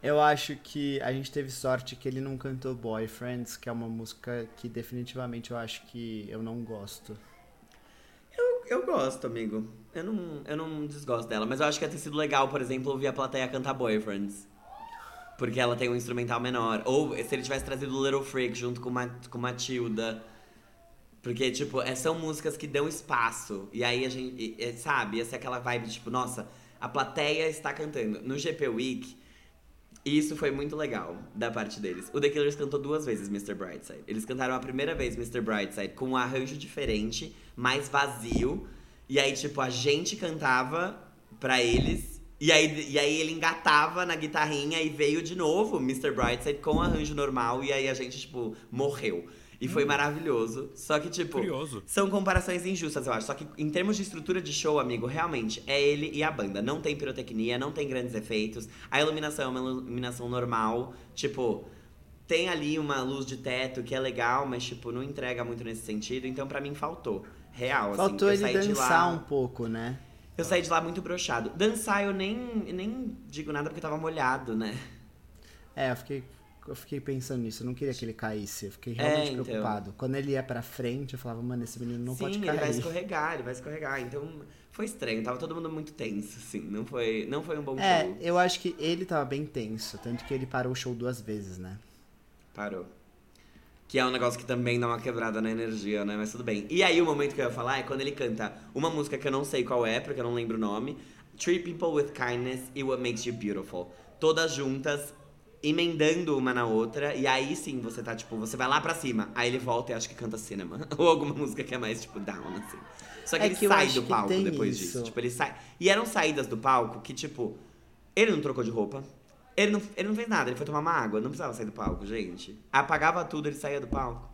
Eu acho que a gente teve sorte que ele não cantou Boyfriends, que é uma música que definitivamente eu acho que eu não gosto. Eu, eu gosto, amigo. Eu não, eu não desgosto dela, mas eu acho que ia ter sido legal, por exemplo, ouvir a plateia cantar Boyfriends. Porque ela tem um instrumental menor. Ou se ele tivesse trazido Little Freak junto com, Ma, com Matilda. Porque, tipo, é- são músicas que dão espaço. E aí a gente, sabe, essa é aquela vibe, tipo, nossa, a plateia está cantando. No GP Week, isso foi muito legal da parte deles. O The Killers cantou duas vezes Mr. Brightside. Eles cantaram a primeira vez Mr. Brightside com um arranjo diferente, mais vazio. E aí, tipo, a gente cantava pra eles. E aí, e aí ele engatava na guitarrinha e veio de novo Mr. Brightside com arranjo normal. E aí a gente, tipo, morreu. E foi maravilhoso. Só que, tipo. Curioso. São comparações injustas, eu acho. Só que em termos de estrutura de show, amigo, realmente é ele e a banda. Não tem pirotecnia, não tem grandes efeitos. A iluminação é uma iluminação normal. Tipo, tem ali uma luz de teto que é legal, mas, tipo, não entrega muito nesse sentido. Então, pra mim, faltou. Real, assim. Faltou eu ele dançar lá, um pouco, né? Eu saí de lá muito broxado. Dançar, eu nem, nem digo nada porque tava molhado, né? É, eu fiquei, eu fiquei pensando nisso. Eu não queria que ele caísse. Eu fiquei É, realmente então. preocupado. Quando ele ia pra frente, eu falava, mano, esse menino não Sim, pode ele cair. vai escorregar, ele vai escorregar. Então, foi estranho. Tava todo mundo muito tenso, assim. Não foi, não foi um bom É, show. eu acho que ele tava bem tenso. Tanto que ele parou o show duas vezes, né? Parou. Que é um negócio que também dá uma quebrada na energia, né? Mas tudo bem. E aí, o momento que eu ia falar é quando ele canta uma música que eu não sei qual é, porque eu não lembro o nome. Three People with Kindness e What Makes You Beautiful. Todas juntas, emendando uma na outra. E aí sim, você tá, tipo, você vai lá pra cima. Aí ele volta e acho que canta Cinema. <laughs> Ou alguma música que é mais, tipo, down, assim. Só que É ele que sai do palco depois isso. disso. Tipo, ele sai. E eram saídas do palco que, tipo, ele não trocou de roupa. Ele não, ele não fez nada, ele foi tomar uma água. Não precisava sair do palco, gente. Apagava tudo, ele saía do palco.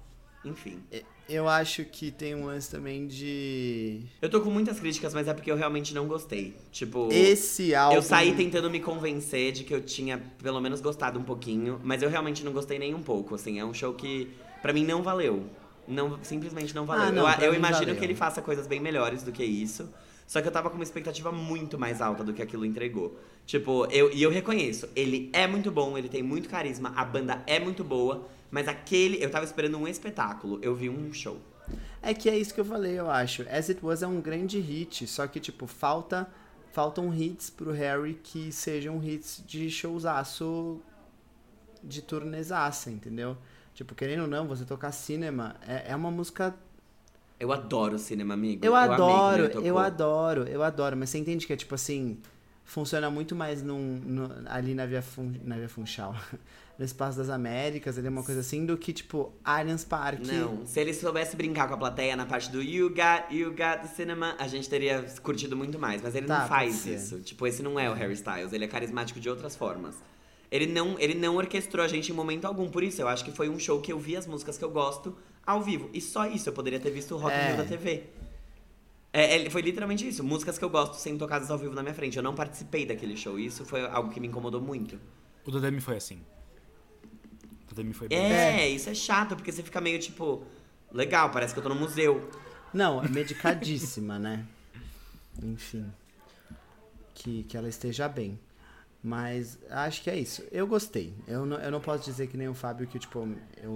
Enfim. Eu acho que tem um lance também de. Eu tô com muitas críticas, mas é porque eu realmente não gostei. Tipo. Esse álbum. Eu saí tentando me convencer de que eu tinha pelo menos gostado um pouquinho, mas eu realmente não gostei nem um pouco, assim, é um show que pra mim não valeu. Não, simplesmente não valeu. Ah, não, eu eu imagino valeu. que ele faça coisas bem melhores do que isso. Só que eu tava com uma expectativa muito mais alta do que aquilo entregou. Tipo, eu, e eu reconheço, ele é muito bom, ele tem muito carisma, a banda é muito boa, mas aquele. Eu tava esperando um espetáculo, eu vi um show. É que é isso que eu falei, eu acho. As It Was é um grande hit, só que, tipo, falta faltam hits pro Harry que sejam hits de showzaço de turnezaça, entendeu? Tipo, querendo ou não, você tocar cinema é, é uma música. Eu adoro cinema, amigo. Eu quando adoro, eu adoro, eu adoro, mas você entende que é tipo assim. Funciona muito mais num, no- ali na Via, Fun, na Via Funchal. <laughs> no Espaço das Américas, ali uma coisa assim, do que, tipo, Allianz Parque. Não, se ele soubesse brincar com a plateia na parte do You Got, You Got the Cinema, a gente teria curtido muito mais. Mas ele Tá, não faz isso. Tipo, esse não é o Harry Styles, ele é carismático de outras formas. Ele não, ele não orquestrou a gente em momento algum, por isso eu acho que foi um show que eu vi as músicas que eu gosto ao vivo. E só isso, eu poderia ter visto o Rock É. Da TV. É, ele- foi literalmente isso, músicas que eu gosto sendo tocadas ao vivo na minha frente. Eu não participei daquele show, isso foi algo que me incomodou muito. O do Demi foi assim. O do Demi foi bem. É, isso é chato, porque você fica meio tipo, legal, parece que eu tô no museu. Não, é medicadíssima, <laughs> né? Enfim. Que, que ela esteja bem. Mas acho que é isso. Eu gostei. Eu não, eu não posso dizer que nem o Fábio que, tipo, eu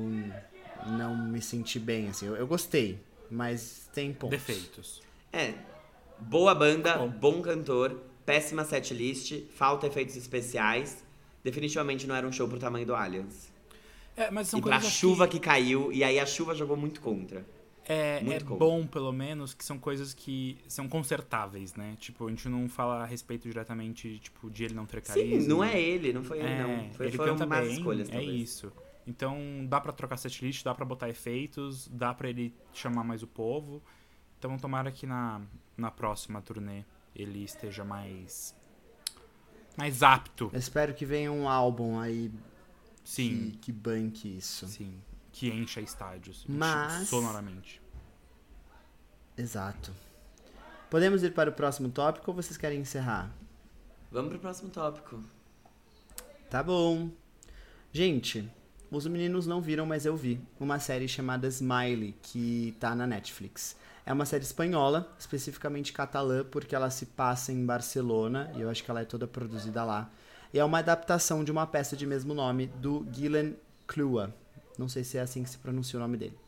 não me senti bem, assim. Eu, eu gostei, mas tem pontos. Defeitos. É. Boa banda, Bom. bom cantor, péssima setlist, falta efeitos especiais. Definitivamente não era um show pro tamanho do Allianz. É, mas são e pra coisas chuva que... caiu, e aí a chuva jogou muito contra. É, Muito é contra. bom, pelo menos, que são coisas que são consertáveis, né? Tipo, a gente não fala a respeito diretamente, tipo, de ele não ter carisma. Sim, não é ele, não foi ele, É, não. Foi, ele foram más bem, escolhas, é talvez. isso. Então, dá pra trocar setlist, dá pra botar efeitos, dá pra ele chamar mais o povo. Então, tomara que na, na próxima turnê ele esteja mais mais apto. Eu espero que venha um álbum aí Sim, que, que banque isso. sim. Que encha estádios. Mas- Sonoramente. Exato. Podemos ir para o próximo tópico ou vocês querem encerrar? Vamos pro próximo tópico. Tá bom. Gente, os meninos não viram, mas eu vi. Uma série chamada Smiley, que tá na Netflix. É uma série espanhola, especificamente catalã, porque ela se passa em Barcelona, e eu acho que ela é toda produzida lá. E é uma adaptação de uma peça de mesmo nome do Gillen Clua. Não sei se é assim que se pronuncia o nome dele.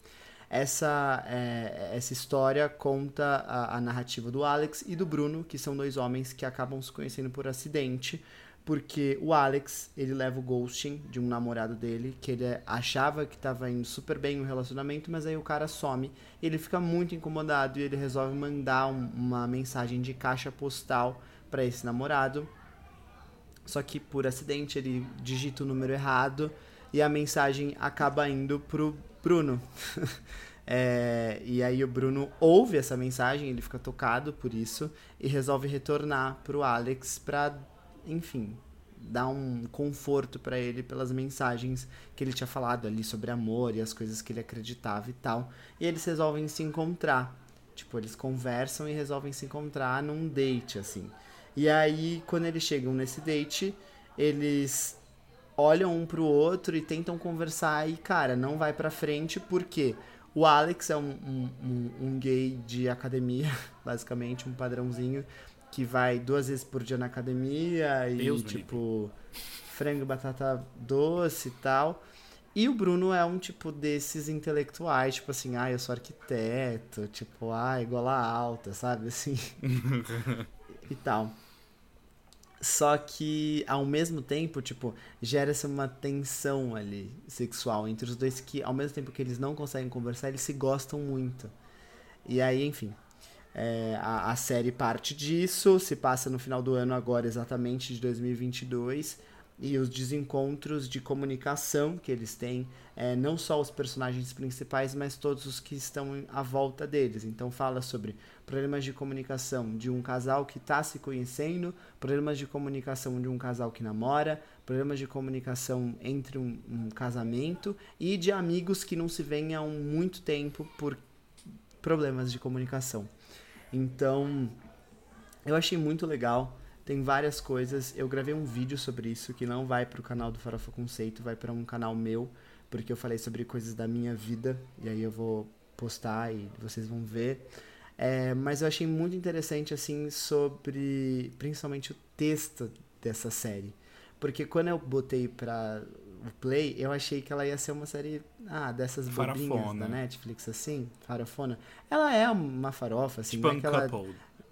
Essa, é, essa história conta a, a narrativa do Alex e do Bruno, que são dois homens que acabam se conhecendo por acidente, porque o Alex, ele leva o ghosting de um namorado dele, que ele achava que estava indo super bem no relacionamento, mas aí o cara some, ele fica muito incomodado e ele resolve mandar um- uma mensagem de caixa postal para esse namorado. Só que por acidente ele digita o número errado e a mensagem acaba indo pro Bruno. <laughs> É, e aí o Bruno ouve essa mensagem, ele fica tocado por isso e resolve retornar pro Alex pra, enfim, dar um conforto pra ele pelas mensagens que ele tinha falado ali sobre amor e as coisas que ele acreditava e tal. E eles resolvem se encontrar. Tipo, eles conversam e resolvem se encontrar num date, assim. E aí, quando eles chegam nesse date, eles olham um pro outro e tentam conversar e, cara, não vai pra frente porque o Alex é um, um, um- um gay de academia, <laughs> basicamente, um padrãozinho, que vai duas vezes por dia na academia e, Deus tipo, frango e batata doce e tal. E o Bruno é um tipo desses intelectuais, tipo assim, ah, eu sou arquiteto, tipo, ah, gola alta, sabe? Assim. <laughs> e tal. Só que, ao mesmo tempo, tipo, gera-se uma tensão ali sexual entre os dois que, ao mesmo tempo que eles não conseguem conversar, eles se gostam muito. E aí, enfim, é, a, a série parte disso, se passa no final do ano agora, exatamente, de 2022. E os desencontros de comunicação que eles têm, é, não só os personagens principais, mas todos os que estão à volta deles. Então fala sobre problemas de comunicação de um casal que está se conhecendo, problemas de comunicação de um casal que namora, problemas de comunicação entre um, um casamento e de amigos que não se veem há muito tempo por problemas de comunicação. Então, eu achei muito legal. Tem várias coisas. Eu gravei um vídeo sobre isso que não vai pro canal do Farofa Conceito, vai para um canal meu, porque eu falei sobre coisas da minha vida e aí eu vou postar e vocês vão ver. É, mas eu achei muito interessante assim sobre principalmente o texto dessa série, porque quando eu botei pra o play, eu achei que ela ia ser uma série ah dessas bobinhas Farofona. da Netflix assim, farofona. Ela é uma farofa assim, Tipo não é ela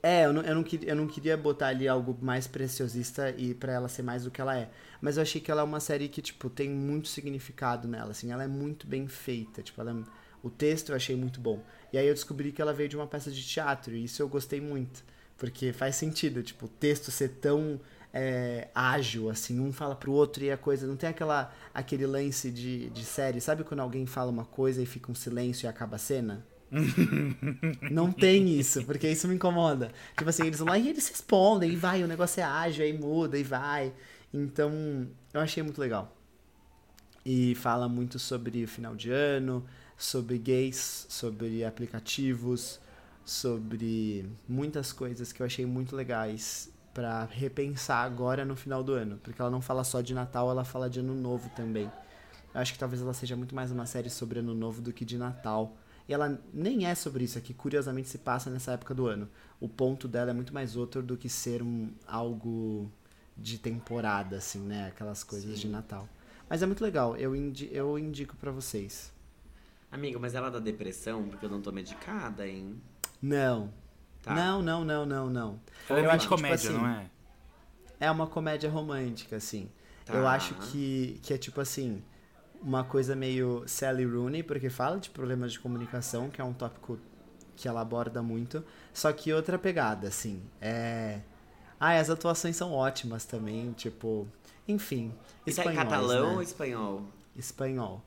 é, eu não, eu, não queria, eu não queria botar ali algo mais preciosista e pra ela ser mais do que ela é. Mas eu achei que ela é uma série que, tipo, tem muito significado nela, assim. Ela é muito bem feita, tipo, ela é- o texto eu achei muito bom. E aí eu descobri que ela veio de uma peça de teatro e isso eu gostei muito. Porque faz sentido, tipo, o texto ser tão é, ágil, assim, um fala pro outro e a coisa. Não tem aquela, aquele lance de, de série, sabe quando alguém fala uma coisa e fica um silêncio e acaba a cena? <laughs> não tem isso, porque isso me incomoda. Tipo assim, eles vão lá e eles respondem, e vai, o negócio é ágil, aí muda, e vai. Então, eu achei muito legal. E fala muito sobre o final de ano, sobre gays, sobre aplicativos, sobre muitas coisas que eu achei muito legais para repensar agora no final do ano, porque ela não fala só de Natal, ela fala de Ano Novo também. Eu acho que talvez ela seja muito mais uma série sobre Ano Novo do que de Natal. E ela nem é sobre isso aqui, curiosamente se passa nessa época do ano. O ponto dela é muito mais outro do que ser um, algo de temporada, assim, né? Aquelas coisas Sim. de Natal. Mas é muito legal, eu, indi eu indico para vocês. Amigo, mas ela dá depressão porque eu não tô medicada, hein? Não. Tá. Não, não, não, não, não. Ela eu é acho, comédia, tipo assim, não é? É uma comédia romântica, assim. Tá. Eu acho que, que é tipo assim, uma coisa meio Sally Rooney, porque fala de problemas de comunicação, que é um tópico que ela aborda muito. Só que outra pegada, assim. É. Ah, as atuações são ótimas também, tipo. Enfim. Isso é catalão né? ou espanhol? Espanhol.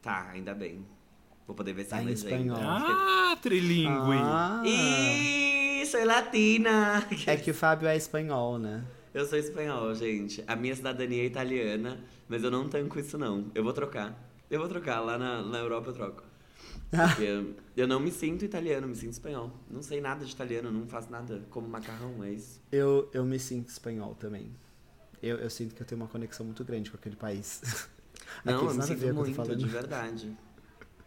Tá, ainda bem. Vou poder ver se tá em espanhol. Ah, trilingue. Ah. Ih, sou latina. É que o Fábio é espanhol, né? Eu sou espanhol, gente. A minha cidadania é italiana, mas eu não tanco isso não. Eu vou trocar. Eu vou trocar. Lá na, na Europa eu troco. Porque <laughs> eu não me sinto italiano, me sinto espanhol. Não sei nada de italiano, não faço nada como macarrão, é isso. Eu, eu me sinto espanhol também. Eu, eu sinto que eu tenho uma conexão muito grande com aquele país. <laughs> Não, eu me sinto muito, de verdade.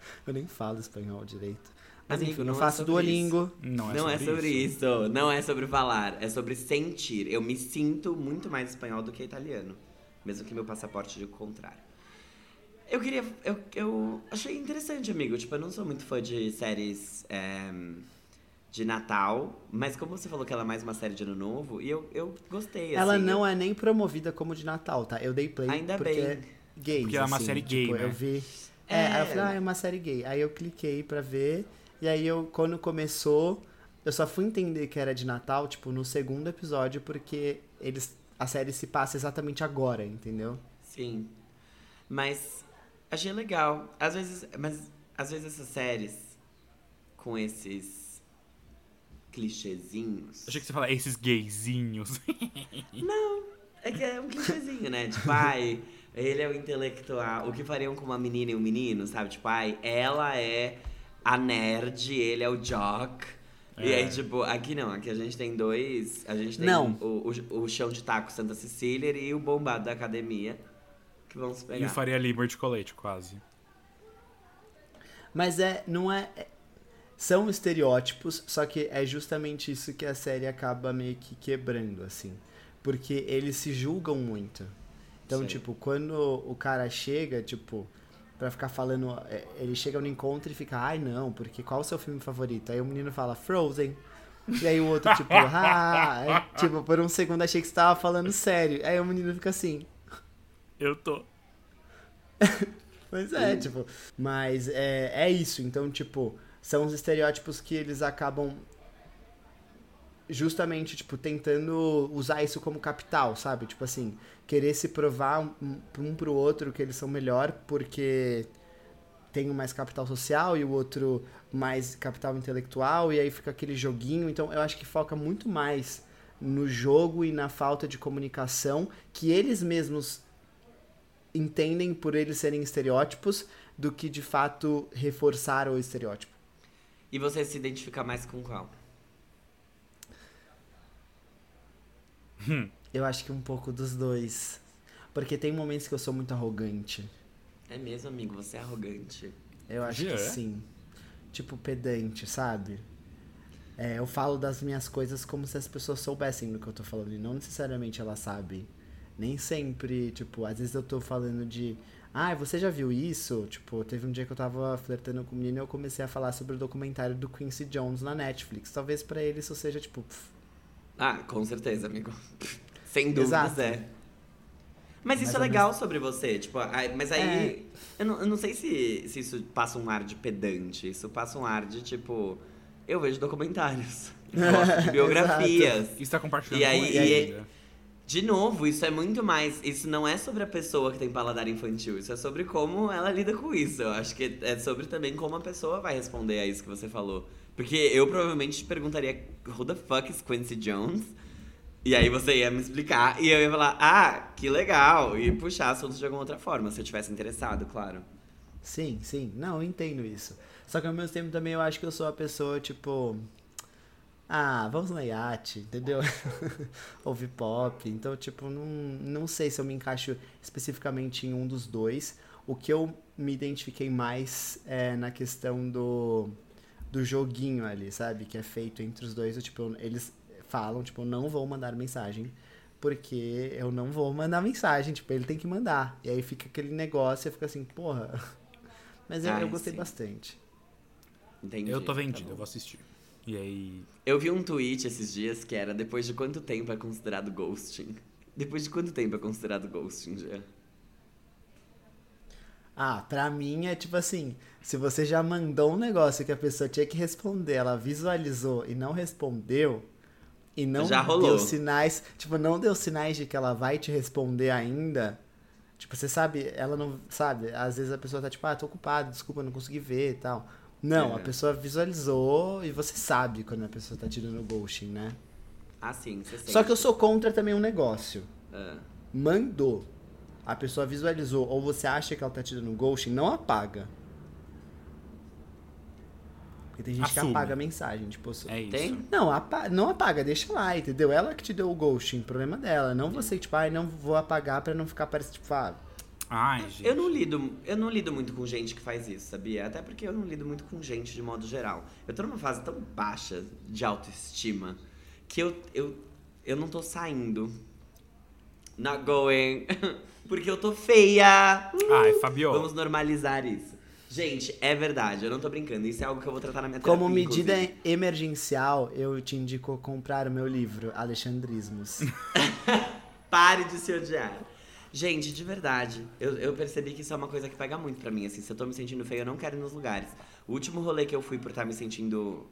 <laughs> eu nem falo espanhol direito. Mas Amigo, enfim, eu não, não é faço é Duolingo. Não, é, não sobre, é sobre isso. isso. Não é sobre falar. É sobre sentir. Eu me sinto muito mais espanhol do que italiano. Mesmo que meu passaporte diga o contrário. Eu queria. Eu, eu achei interessante, amigo. Tipo, eu não sou muito fã de séries é, de Natal. Mas como você falou que ela é mais uma série de ano novo, e eu, eu gostei. Ela assim, não eu... é nem promovida como de Natal, tá? Eu dei play. Ainda porque bem. Gays, porque é uma assim, série gay, tipo, né? Eu vi. É, é, aí eu falei, ah, é uma série gay. Aí eu cliquei pra ver. E aí eu, quando começou, eu só fui entender que era de Natal, tipo, no segundo episódio, porque eles. A série se passa exatamente agora, entendeu? Sim. Mas achei legal. Às vezes. Mas às vezes essas séries com esses clichêzinhos. Achei que você fala esses gayzinhos. <laughs> Não, é que é um clichêzinho, né? Tipo, ai, ele é o intelectual. O que fariam com uma menina e um menino, sabe? Tipo, ai, ela é a nerd, ele é o jock. É. E aí, tipo, aqui não, aqui a gente tem dois. A gente tem não. O, o, o chão de taco Santa Cecília e o bombado da academia. Que vão se pegar. E o Faria Lima de colete, quase. Mas é. Não é. é são estereótipos, só que é justamente isso que a série acaba meio que quebrando, assim. Porque eles se julgam muito. Então, Sei. tipo, quando o cara chega, tipo para ficar falando. É, ele chega no encontro e fica, ai não, porque qual o seu filme favorito? Aí o menino fala, Frozen. E aí o outro, tipo, <laughs> ah, tipo, por um segundo achei que você tava falando sério. Aí o menino fica assim. Eu tô. <laughs> pois é, tipo. Mas é, é isso. Então, tipo, são os estereótipos que eles acabam justamente, tipo, tentando usar isso como capital, sabe? Tipo assim, querer se provar um, um pro outro que eles são melhor porque tem mais capital social e o outro mais capital intelectual e aí fica aquele joguinho. Então eu acho que foca muito mais no jogo e na falta de comunicação que eles mesmos entendem por eles serem estereótipos do que de fato reforçar o estereótipo. E você se identifica mais com qual? Hum. Eu acho que um pouco dos dois. Porque tem momentos que eu sou muito arrogante. É mesmo, amigo? Você é arrogante. Eu acho que sim. Tipo, pedante, sabe? É, eu falo das minhas coisas como se as pessoas soubessem do que eu tô falando. E não necessariamente elas sabem. Nem sempre, tipo, às vezes eu tô falando de. Ah, você já viu isso? Tipo, teve um dia que eu tava flertando com um menino e eu comecei a falar sobre o documentário do Quincy Jones na Netflix. Talvez para ele isso seja, tipo, pff, ah, com certeza, amigo. <laughs> Sem dúvidas é. Mas isso Mais é legal menos. sobre você, tipo, mas aí. É. Eu, não, eu não sei se, se isso passa um ar de pedante. Isso passa um ar de tipo. Eu vejo documentários. <laughs> gosto de biografias. E está compartilhando E aí- com e ele aí- ainda. De novo, isso é muito mais. Isso não é sobre a pessoa que tem paladar infantil. Isso é sobre como ela lida com isso. Eu acho que é sobre também como a pessoa vai responder a isso que você falou. Porque eu provavelmente te perguntaria: Who the fuck is Quincy Jones? E aí você ia me explicar e eu ia falar: Ah, que legal! E puxar assuntos de alguma outra forma, se eu tivesse interessado, claro. Sim, sim. Não, eu entendo isso. Só que ao mesmo tempo também eu acho que eu sou a pessoa, tipo. Ah, vamos na iate, entendeu? <laughs> Ouvir pop. Então, tipo, não, não sei se eu me encaixo especificamente em um dos dois. O que eu me identifiquei mais é na questão do, do joguinho ali, sabe? Que é feito entre os dois. Eu, tipo, eles falam, tipo, eu não vou mandar mensagem. Porque eu não vou mandar mensagem, tipo, ele tem que mandar. E aí fica aquele negócio e fica assim, porra. <laughs> Mas eu, Ai, eu gostei sim. bastante. Entendi. Eu tô tá vendido, bom. eu vou assistir. E aí. Eu vi um tweet esses dias que era depois de quanto tempo é considerado ghosting? Depois de quanto tempo é considerado ghosting já? Ah, pra mim é tipo assim, se você já mandou um negócio que a pessoa tinha que responder, ela visualizou e não respondeu, e não Já rolou. deu sinais, tipo, não deu sinais de que ela vai te responder ainda. Tipo, você sabe, ela não sabe, às vezes a pessoa tá tipo, ah, tô ocupada, desculpa, não consegui ver e tal. Não, É. a pessoa visualizou e você sabe quando a pessoa tá tirando o ghosting, né? Ah, sim, você sente. Só que eu sou contra também um negócio. Ah, mandou, a pessoa visualizou, ou você acha que ela tá te dando ghosting, não apaga. Porque tem gente Assume. que apaga a mensagem, tipo... É isso. Tem? Não, apa não apaga, deixa lá, entendeu? Ela que te deu o ghosting, problema dela. Não você, tipo, ai, não vou apagar pra não ficar parecendo, tipo, ah, Ai, gente. Eu não lido, eu não lido muito com gente que faz isso, sabia? Até porque eu não lido muito com gente de modo geral. Eu tô numa fase tão baixa de autoestima que eu, eu, eu não tô saindo. Not going. <laughs> Porque eu tô feia. Ai, Fabio. Vamos normalizar isso. Gente, é verdade, eu não tô brincando. Isso é algo que eu vou tratar na minha como terapia, medida inclusive. emergencial, eu te indico comprar o meu livro, Alexandrismos. <laughs> Pare de se odiar. Gente, de verdade, eu, eu percebi que isso é uma coisa que pega muito pra mim. Assim, se eu tô me sentindo feio, eu não quero ir nos lugares. O último rolê que eu fui por estar me sentindo.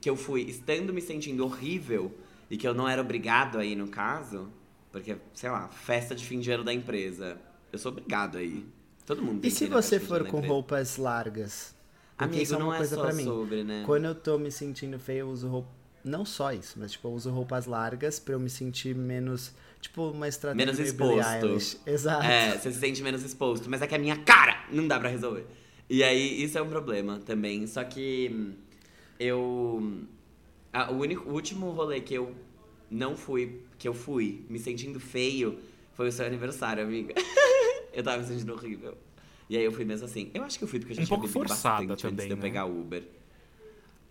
Que eu fui estando me sentindo horrível e que eu não era obrigado a ir no caso, porque, sei lá, festa de fim de ano da empresa. Eu sou obrigado a ir. Todo mundo tem E se você for com empresa. roupas largas? Amigo, isso é uma não é coisa só pra mim. sobre, né? Quando eu tô me sentindo feio, eu uso roupa. Não só isso, mas tipo, eu uso roupas largas pra eu me sentir menos. Tipo, uma estratégia Menos exposto. <laughs> Exato. É, você se sente menos exposto. Mas é que a minha cara não dá pra resolver. E aí, isso é um problema também. Só que hum, eu. ah, o, único, o último rolê que eu não fui, que eu fui me sentindo feio, foi o seu aniversário, amiga. <laughs> eu tava me sentindo horrível. E aí eu fui mesmo assim. Eu acho que eu fui porque eu já Um tinha pouco forçada bastante também, antes de eu né? pegar Uber.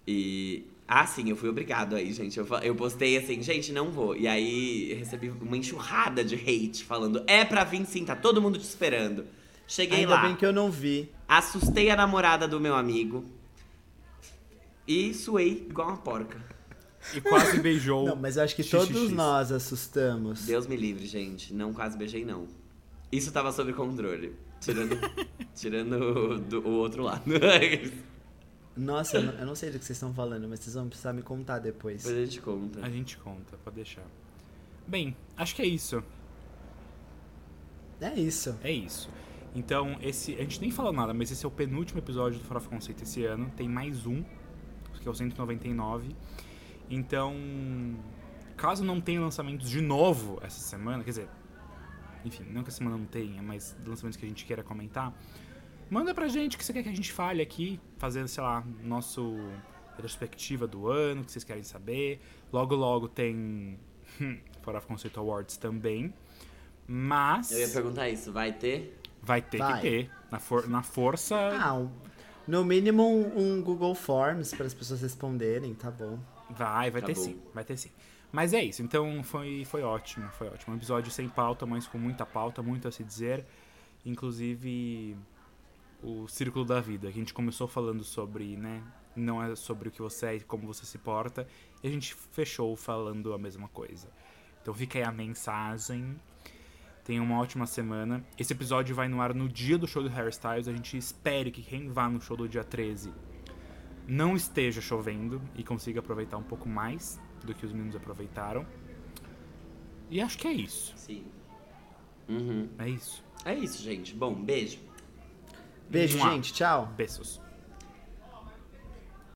E. Ah, sim, eu fui obrigado aí, gente. Eu, eu postei assim, gente, não vou. E aí recebi uma enxurrada de hate falando: é pra vir sim, tá todo mundo te esperando. Cheguei Ainda lá, bem que eu não vi. assustei a namorada do meu amigo e suei igual uma porca. E quase beijou. Não, mas eu acho que todos nós assustamos. Deus me livre, gente. Não quase beijei, não. Isso tava sob controle. Tirando, <laughs> tirando do, o outro lado. Nossa, eu não, eu não sei do que vocês estão falando, mas vocês vão precisar me contar depois. Depois a gente conta. A gente conta, pode deixar. Bem, acho que é isso. É isso. É isso. Então, esse. A gente nem falou nada, mas esse é o penúltimo episódio do Farofa Conceito esse ano. Tem mais um, que é o 199. Então, caso não tenha lançamentos de novo essa semana, quer dizer, enfim, não que essa semana não tenha, mas lançamentos que a gente queira comentar, manda pra gente o que você quer que a gente fale aqui, fazendo, sei lá, nosso retrospectiva do ano, que vocês querem saber. Logo, logo tem Farofa Conceito Awards também. Mas. Eu ia perguntar isso, vai ter? Vai ter Vai. que ter. Na, for- na força. Ah, um- no mínimo um, um Google Forms para as pessoas responderem, tá bom. Vai, vai Tá ter bom. sim. Vai ter sim. Mas é isso. Então foi, foi ótimo. Foi ótimo. Um episódio sem pauta, mas com muita pauta, muito a se dizer. Inclusive o círculo da vida. Que a gente começou falando sobre, né? Não é sobre o que você é e como você se porta. E a gente fechou falando a mesma coisa. Então fica aí a mensagem. Tenha uma ótima semana. Esse episódio vai no ar no dia do show do Harry Styles. A gente espere que quem vá no show do dia 13 não esteja chovendo e consiga aproveitar um pouco mais do que os meninos aproveitaram. E acho que é isso. Sim. Uhum. É isso. É isso, gente. Bom, beijo. Beijo, Mua. gente. Tchau. Beijos.